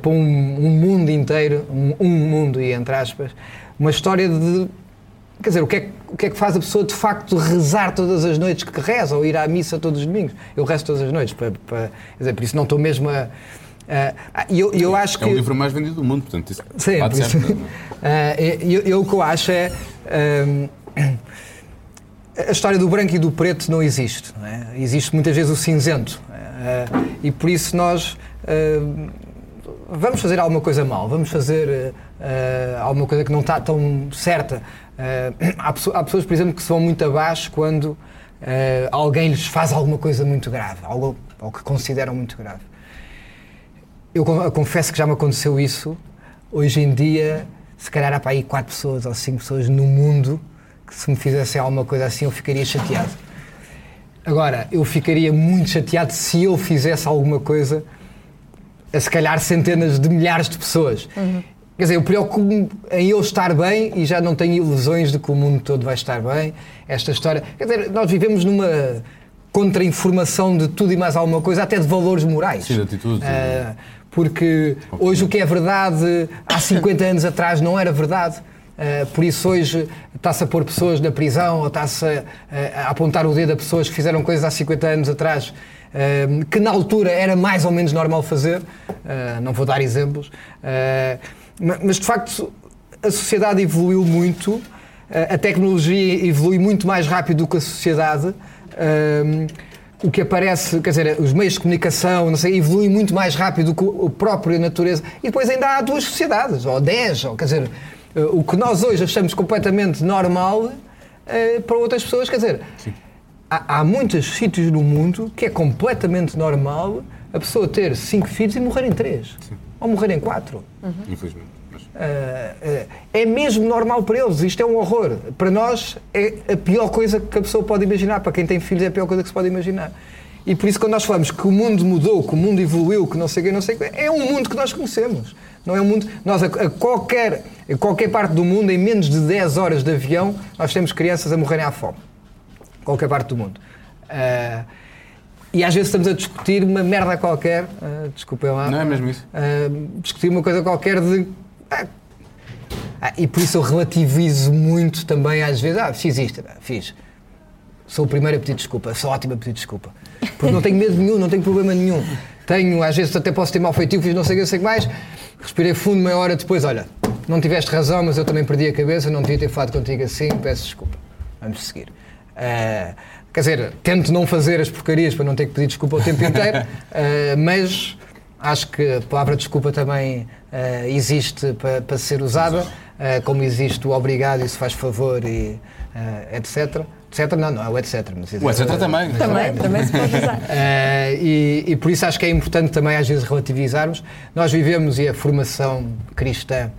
para um, um mundo inteiro, um, um, mundo, e entre aspas, uma história de. Quer dizer, o que, é, o que é que faz a pessoa de facto rezar todas as noites que reza ou ir à missa todos os domingos? Eu rezo todas as noites, para, para, dizer, por isso não estou mesmo a. Eu, eu acho que... É o livro mais vendido do mundo, portanto, isso Sim, pode ser. Uh, eu, eu, o que eu acho é. Uh, a história do branco e do preto não existe. Não é? Existe muitas vezes o cinzento. Uh, e por isso nós uh, vamos fazer alguma coisa mal, vamos fazer uh, alguma coisa que não está tão certa. Há, há, pessoas, por exemplo, que se vão muito abaixo quando alguém lhes faz alguma coisa muito grave, algo, algo que consideram muito grave. Eu confesso que já me aconteceu isso. Hoje em dia, se calhar há para aí quatro pessoas ou cinco pessoas no mundo que se me fizessem alguma coisa assim eu ficaria chateado. Agora, eu ficaria muito chateado se eu fizesse alguma coisa a se calhar centenas de milhares de pessoas. Uhum. Quer dizer, eu preocupo-me em eu estar bem e já não tenho ilusões de que o mundo todo vai estar bem. Esta história. Quer dizer, nós vivemos numa contra-informação de tudo e mais alguma coisa, até de valores morais. Sim, de atitude. Uh, porque hoje o que é verdade há 50 anos atrás não era verdade. Uh, por isso hoje está-se a pôr pessoas na prisão ou está-se a, a, apontar o dedo a pessoas que fizeram coisas há 50 anos atrás uh, que na altura era mais ou menos normal fazer. Não vou dar exemplos. Mas de facto a sociedade evoluiu muito, a tecnologia evolui muito mais rápido do que a sociedade. o que aparece, quer dizer, os meios de comunicação, não sei, evoluem muito mais rápido do que a própria natureza. E depois ainda há duas sociedades, ou dez, ou quer dizer, eh, o que nós hoje achamos completamente normal eh, para outras pessoas, quer dizer, há, há muitos sítios no mundo que é completamente normal a pessoa ter cinco filhos e morrer em três. Sim. Ou morrer em quatro. Uhum. Infelizmente. Mas... Uh, uh, é mesmo normal para eles. Isto é um horror. Para nós é a pior coisa que a pessoa pode imaginar. Para quem tem filhos é a pior coisa que se pode imaginar. E por isso, quando nós falamos que o mundo mudou, que o mundo evoluiu, que não sei o que, não sei o que, é um mundo que nós conhecemos. Não é um mundo. Nós, a, a, qualquer, a qualquer parte do mundo, em menos de 10 horas de avião, nós temos crianças a morrerem à fome. Qualquer parte do mundo. Uh, e às vezes estamos a discutir uma merda qualquer, uh, desculpem lá. Não é mesmo isso? Uh, discutir uma coisa qualquer de. Ah, e por isso eu relativizo muito também, às vezes. Ah, fiz isto, fiz. Sou o primeiro a pedir desculpa, sou ótimo a pedir desculpa. Porque não tenho medo nenhum, não tenho problema nenhum. Tenho, às vezes até posso ter mal feitiço, fiz não sei o que, sei que mais Respirei fundo meia hora depois, olha, não tiveste razão, mas eu também perdi a cabeça, não devia ter falado contigo assim, peço desculpa. Vamos seguir. Uh, quer dizer, tento não fazer as porcarias para não ter que pedir desculpa o tempo inteiro, uh, mas acho que a palavra desculpa também uh, existe para, para ser usada, como existe o obrigado e se faz favor e etc etc. Não, não é o etc. Mas o etc também. Também, também se pode usar. Uh, e, e, por isso acho que é importante também às vezes relativizarmos. Nós vivemos e a formação cristã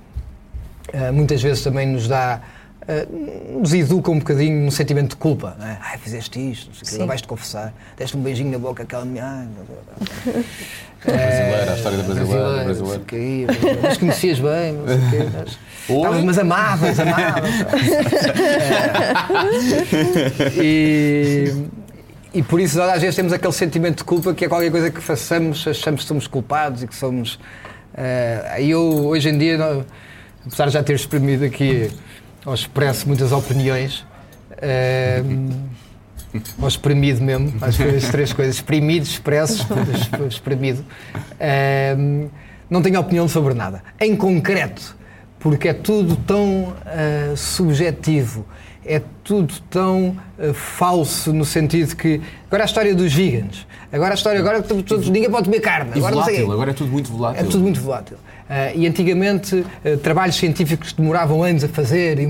uh, muitas vezes também nos dá Uh, nos educa um bocadinho num sentimento de culpa. Não é? Ai, fizeste isto, não sei que, vais-te confessar, deste um beijinho na boca àquela mulher. brasileira, a história da brasileira. brasileira, brasileira. Mas conhecias bem, não sei o quê. Mas, Tava, mas amavas, amavas. é. e, e por isso nós às vezes temos aquele sentimento de culpa que é qualquer coisa que façamos, achamos que somos culpados e que somos. Uh, eu, hoje em dia, não, apesar de já ter exprimido aqui ou expresso muitas opiniões, uh, ou exprimido mesmo, acho que as três coisas, exprimido, expresso, exprimido, uh, não tenho opinião sobre nada. Em concreto, porque é tudo tão uh, subjetivo, é tudo tão uh, falso no sentido que agora a história dos vegans, agora a história agora todos, ninguém pode comer carne, agora volátil, agora é tudo muito volátil. É tudo muito volátil. Uh, e antigamente trabalhos científicos demoravam anos a fazer e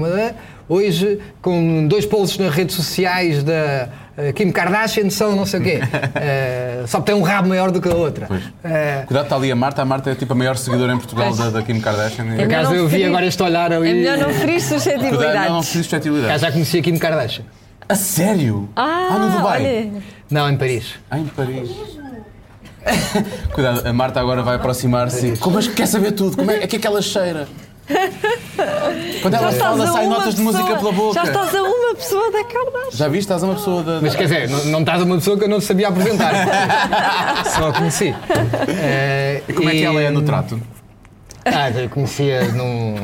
hoje com dois polos nas redes sociais da uh, Kim Kardashian são não sei o quê. Uh, só tem um rabo maior do que a outra. Uh, Cuidado, está ali a Marta. A Marta é tipo a maior seguidora em Portugal da, da, Kim Kardashian. Por acaso eu vi agora este olhar ali. É melhor não ferir suscetibilidades. Cuidado, não ferir suscetibilidades. Já conheci a Kim Kardashian. A sério? Ah, ah no Dubai? Olha. Não, em Paris. Ah, em Paris. Cuidado, a Marta agora vai aproximar-se. Como é que quer saber tudo? Como é, é que aquela cheira? Quando ela estás fala, a saem uma notas de música pela boca. Já estás a uma pessoa da Kardashian. Já viste? Estás a uma pessoa da. Mas quer dizer, não, não estás a uma pessoa que eu não sabia apresentar. Só a conheci. Eh, E como é que ela é no trato? Ah, eu conhecia num,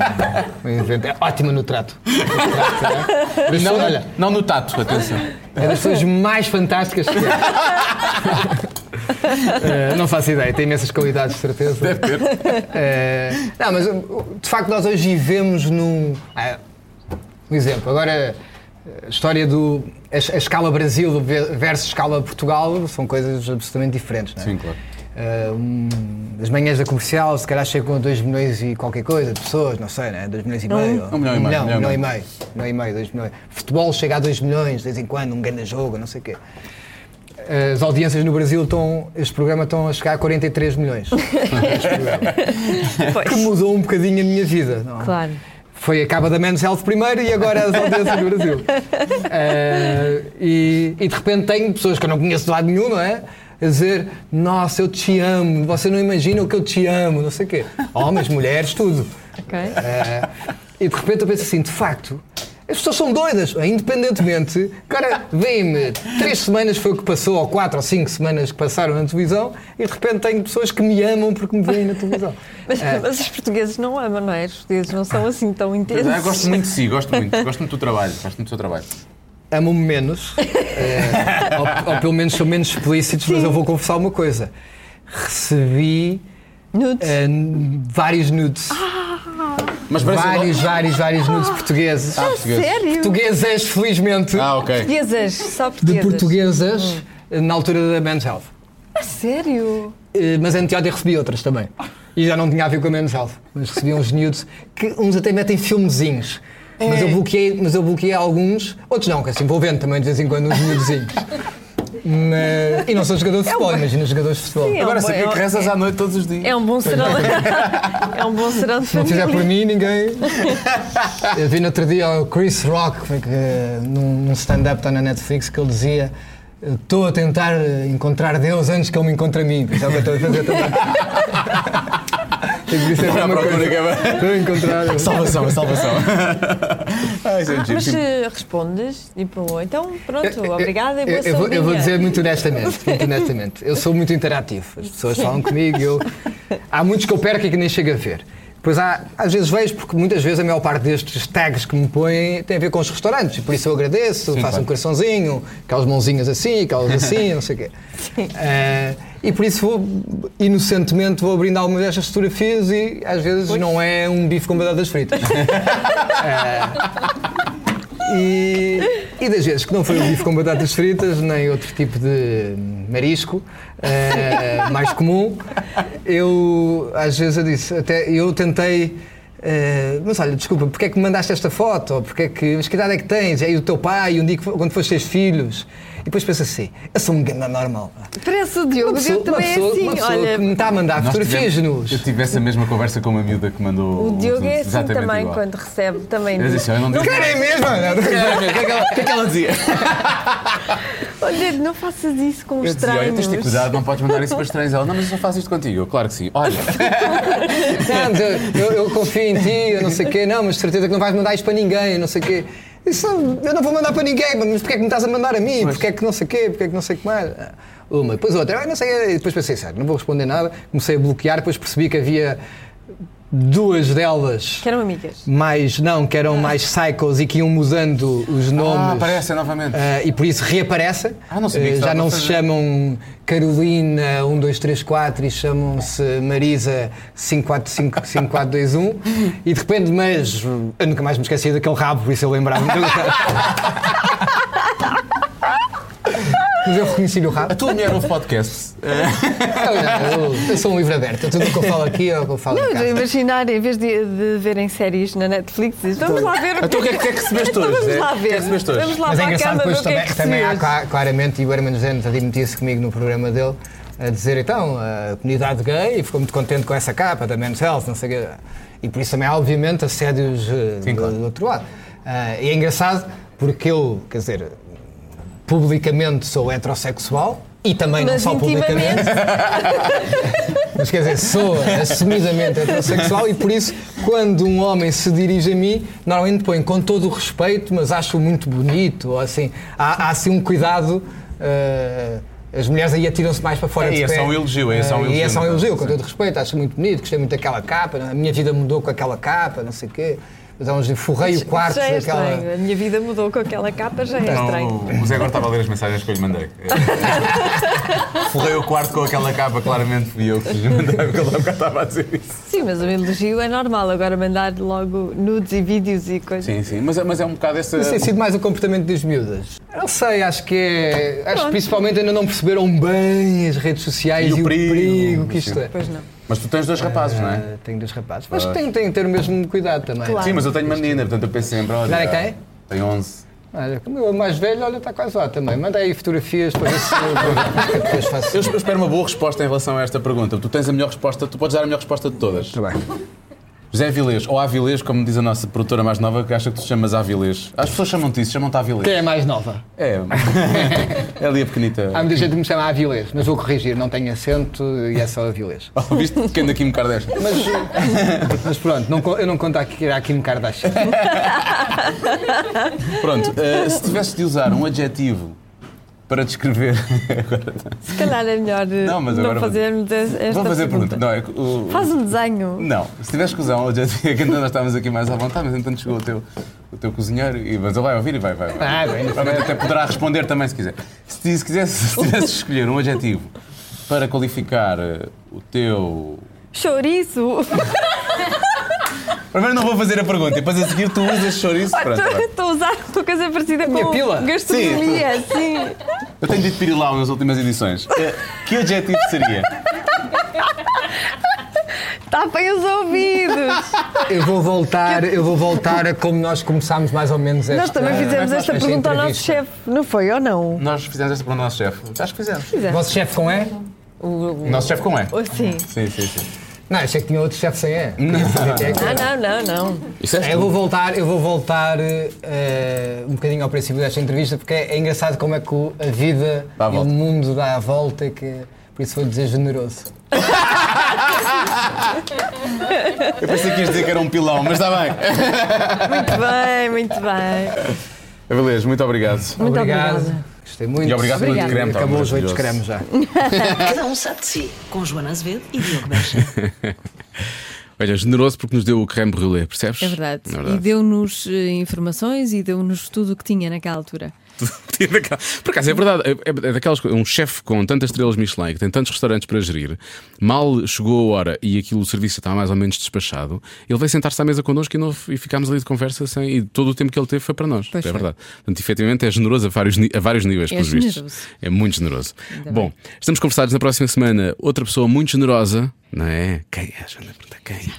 num evento. É ótima no trato. No trato, é? Mas, Não, olha, não no tato, atenção. É das pessoas mais fantásticas que Eh, Não faço ideia, tem imensas qualidades, de certeza. Deve ter. Eh, não, mas uh, de facto nós hoje vivemos num. Ah, um exemplo, agora a história do. A, a escala Brasil versus escala Portugal são coisas absolutamente diferentes, não é? Sim, claro. Uh, um, as manhãs da comercial, se calhar chegam a 2 milhões e qualquer coisa de pessoas, não sei, né? 2 milhões e meio. Um milhão e meio, Um um milhão, e meio. Milhão e meio, 2 milhões. Futebol chega a 2 milhões, de vez em quando, um grande jogo, não sei o quê. As audiências no Brasil estão, este programa estão a chegar a 43 milhões. Que mudou um bocadinho a minha vida. Não? é? Claro. Foi a caba da Men's Health primeiro e agora as audiências no Brasil. Eh, e, e de repente tenho pessoas que eu não conheço de lado nenhum, não é? A dizer, nossa, eu te amo, você não imagina o que eu te amo, não sei o quê. Homens, mulheres, tudo. Ok. Eh, e de repente eu penso assim, de facto, as pessoas são doidas, independentemente. Cara, vem-me, três semanas foi o que passou, ou quatro ou cinco semanas que passaram na televisão, e de repente tenho pessoas que me amam porque me veem na televisão. Mas, Eh, mas os portugueses não amam, não é? Os portugueses não são assim tão intensos. Eu gosto muito de si, gosto muito. Gosto muito do trabalho. Gosto muito do seu trabalho. Amam-me menos, eh, ou, ou pelo menos são menos explícitos, mas eu vou confessar uma coisa. Recebi Nudes. eh, vários nudes. Mas parece vários, vários, vários nudes portugueses. Ah, português. Sério? Portuguesas, felizmente, Ah, ok. Portuguesas, só de portuguesas. portuguesas, eh, na altura da Men's Health. A sério? Eh, Mas anteontem recebi outras também. E já não tinha a ver com a Men's Health. Mas recebi uns nudes que uns até metem filmezinhos. Mas, eu bloqueei, mas eu bloqueei alguns, outros não, que assim vou vendo também de vez em quando uns nudezinhos. Mas- e não sou jogador de futebol, imagina jogadores de futebol. Sim, é Agora um bom- sabia é um- que rezas à noite todos os dias. É um bom serão. é um bom serão de Se não fizer por mim, ninguém. Eu vi no outro dia o Chris Rock, que, que, num num stand-up que está na Netflix, que ele dizia: Estou a tentar encontrar Deus antes que ele me encontre a mim. É que estou a fazer também. E por isso é a À mesma procura coisa. que é- Estou a encontrar. Salvação, salvação. Ai, é giro. Mas se respondes, tipo, então pronto, obrigada e boa eu, eu, vou, eu vou sardinha. dizer muito honestamente, muito honestamente. Eu sou muito interativo. As pessoas falam comigo, eu... há muitos que eu perco e que nem chego a ver. Pois há, às vezes vejo, porque muitas vezes a maior parte destes tags que me põem tem a ver com os restaurantes, e por isso eu agradeço, faço claro. um coraçãozinho, aquelas mãozinhas assim, aquelas assim, não sei o quê. Eh, e por isso vou, inocentemente, vou abrindo algumas destas fotografias e às vezes não é um bife com batatas fritas. E, e das vezes que não foi o bife com batatas fritas, nem outro tipo de marisco eh, mais comum, eu às vezes eu disse, até eu tentei. eh, mas olha, desculpa, porque é que me mandaste esta foto? Ou Porque é que, mas que idade é que tens? E aí o teu pai, um dia que, quando foste teres filhos? E depois pensa assim, eu sou um ganda normal. Parece o Diogo, o Diogo também é pessoa- assim. uma pessoa que Olha, me está a mandar fotografias nus. Eu tive essa mesma conversa com uma miúda que mandou. o Diogo é assim também, igual. quando recebe também. Eu disse, eu não digo Querem mesmo? O que é que ela- que é que dizia? Olha, não faças isso com os dizia, olha, tens de ter estranhos. cuidado, não podes mandar isso para estranhos. Ela, não, mas eu só faço isto contigo. Eu, claro que sim. Olha, Não, eu, eu- eu confio em ti, eu não sei o quê, não, mas de certeza que não vais mandar isto para ninguém, eu não sei o quê. Isso, eu não vou mandar para ninguém, mas porquê é que me estás a mandar a mim? Porquê é que não sei o quê? Porquê é que não sei o que mais? Uma, depois outra, não sei, depois pensei, sério, não vou responder nada, comecei a bloquear, depois percebi que havia duas delas Que eram amigas. mais, não, que eram mais psychos e que iam mudando os nomes. ah, aparecem novamente. Ah, e por isso reaparecem. Ah, não sabia Ah, já não se fazer. chamam Carolina 1, 2, 3, 4 e chamam-se Marisa 5, 4, 5, 5, 4, 2, 1 e de repente, mas eu nunca mais me esqueci daquele rabo, por isso eu lembrava-me. mas eu reconheci-lhe o rabo. A tua mulher ouve podcast. Eu, eu- eu sou um livro aberto, tudo o que eu falo aqui é o que eu falo Não, eu imaginar, em vez de, de verem séries na Netflix, diz, vamos lá ver o Então que é que, o que é que recebeste Então hoje? vamos lá é que ver. Vamos lá Mas é engraçado depois que também, é que também há claramente, e o Herman José admitia-se comigo no programa dele, a dizer então, a comunidade gay ficou muito contente com essa capa da Men's Health, não sei o quê. E por isso também há, obviamente, assédios eh, Sim, do, claro. do outro lado. Ah, e é engraçado porque eu, quer dizer, publicamente sou heterossexual, E também não Mas só publicamente. Mas quer dizer, sou assumidamente heterossexual e por isso, quando um homem se dirige a mim, normalmente põe com todo o respeito, mas acho muito bonito, ou assim. Há, há assim um cuidado. eh, as mulheres aí atiram-se mais para fora É, de e é pé. só um elogio, é só um Eh, E é elogio, só um não é? elogio, com todo respeito, acho muito bonito, gostei muito daquela capa, a minha vida mudou com aquela capa, não sei o quê. Então, forrei o quarto já é daquela. estranho. A minha vida mudou com aquela capa, já é estranho. O Zé agora estava a ler as mensagens que eu lhe mandei. Forrei o quarto com aquela capa, claramente fui eu que lhe mandei, porque ele bocado estava a dizer isso. Sim, mas o elogio é normal. Agora mandar logo nudes e vídeos e coisas. Sim, sim, mas, é- mas é um bocado essa. Isso tem sido mais o comportamento das miúdas. Não sei, acho que é. Acho que principalmente ainda não perceberam bem as redes sociais E e, o o perigo, perigo, que isto sim. é. Pois não. Mas tu tens dois rapazes, não é? Ah, tenho dois rapazes. Mas tem, tem que ter o mesmo cuidado também. Claro. Sim, mas eu tenho uma menina, portanto eu penso sempre, olha. Já é quem? Tem 11. Olha, como eu mais velho, olha, está quase lá também. Manda aí fotografias para ver se eu depois faço. Eu eu espero uma boa resposta em relação a esta pergunta. Tu tens a melhor resposta, tu podes dar a melhor resposta de todas. Está bem. José Avilés, ou Avilés, como diz a nossa produtora mais nova, que acha que tu te chamas Avilés. As pessoas chamam-te isso, chamam-te Avilés. Quem é mais nova? É. é ali a pequenita. Há muita gente que me chama Avilés, mas vou corrigir, não tem acento e é só Avilés. Oh, viste pequeno da Kim Kardashian? Mas, mas pronto, não, eu não conto aqui a Kim Kardashian. Pronto, eh, se tivesse de usar um adjetivo para descrever. Se calhar é melhor eh, Não, não, mas agora vou- fazermos esta vou fazer a pergunta. pergunta. Não, é o- Faz um desenho. Não, se tivesse um adjetivo, é que nós estávamos aqui mais à vontade, mas entanto chegou o teu, o teu cozinheiro e mas ele vai ouvir e vai, vai. vai. Ah, bem, Provavelmente até poderá responder também se quiser. Se, se, quisesse, se tivesse escolher um adjetivo para qualificar eh, o teu. Chouriço. Primeiro não vou fazer a pergunta e depois a seguir tu usas chouriço. Pronto. Estou a usar uma coisa parecida Minha com pila? gastronomia, sim. Eu tenho dito pirilau nas últimas edições. Que adjetivo seria? Tapem os ouvidos. Eu vou voltar, eu vou voltar a como nós começámos mais ou menos esta Nós também fizemos esta pergunta ao nosso entrevista. chefe, não foi ou não? Nós fizemos esta pergunta ao nosso chefe. Acho que fizemos. Vosso chefe com E? O, O nosso chefe com E. sim. Sim, sim, sim. Não, achei que tinha outro chefe sem E. Não. Não, não, não, não. Isso é Eu vou voltar, eu vou voltar eh, um bocadinho ao princípio desta entrevista porque é, é engraçado como é que o- a vida Dá a e o volta. mundo dá a volta e que por isso vou dizer generoso. Eu pensei que ias dizer que era um pilão, mas está bem. Muito bem, muito bem. Beleza, muito obrigado. Muito obrigado. obrigada. Gostei muito. E obrigado pelo creme, Acabou os oito cremes já. Cada um sabe de si. Com Joana Azevedo e Diogo Beja. Olha, generoso porque nos deu o creme brûlée, percebes? É verdade. É E deu-nos eh, informações e deu-nos tudo o que tinha naquela altura. Por acaso, é verdade, é, é daquelas coisas. Um chefe com tantas estrelas Michelin, que tem tantos restaurantes para gerir, mal chegou a hora e aquilo, o serviço estava mais ou menos despachado, ele veio sentar-se à mesa connosco e, não- e ficámos ali de conversa sem, e todo o tempo que ele teve foi para nós. Pois é foi. verdade. Portanto, efetivamente é generoso a vários, a vários níveis, É pelos vistos. generoso. É muito generoso. Ainda Bom, estamos conversados na próxima semana. Outra pessoa muito generosa, não é? Quem é? Joana? Pergunta quem?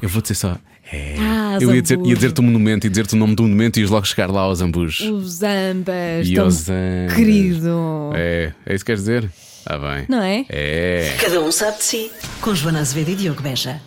Eu vou dizer só. É. Ah, eu ia dizer- ia dizer-te o monumento e dizer-te o nome do monumento e ias logo chegar lá aos ambos. Os ambas. E aos ambas. Querido. É, é isso que queres dizer? Está bem. Não é? É. Cada um sabe de si. Com Joana Azevedo e Diogo Beja.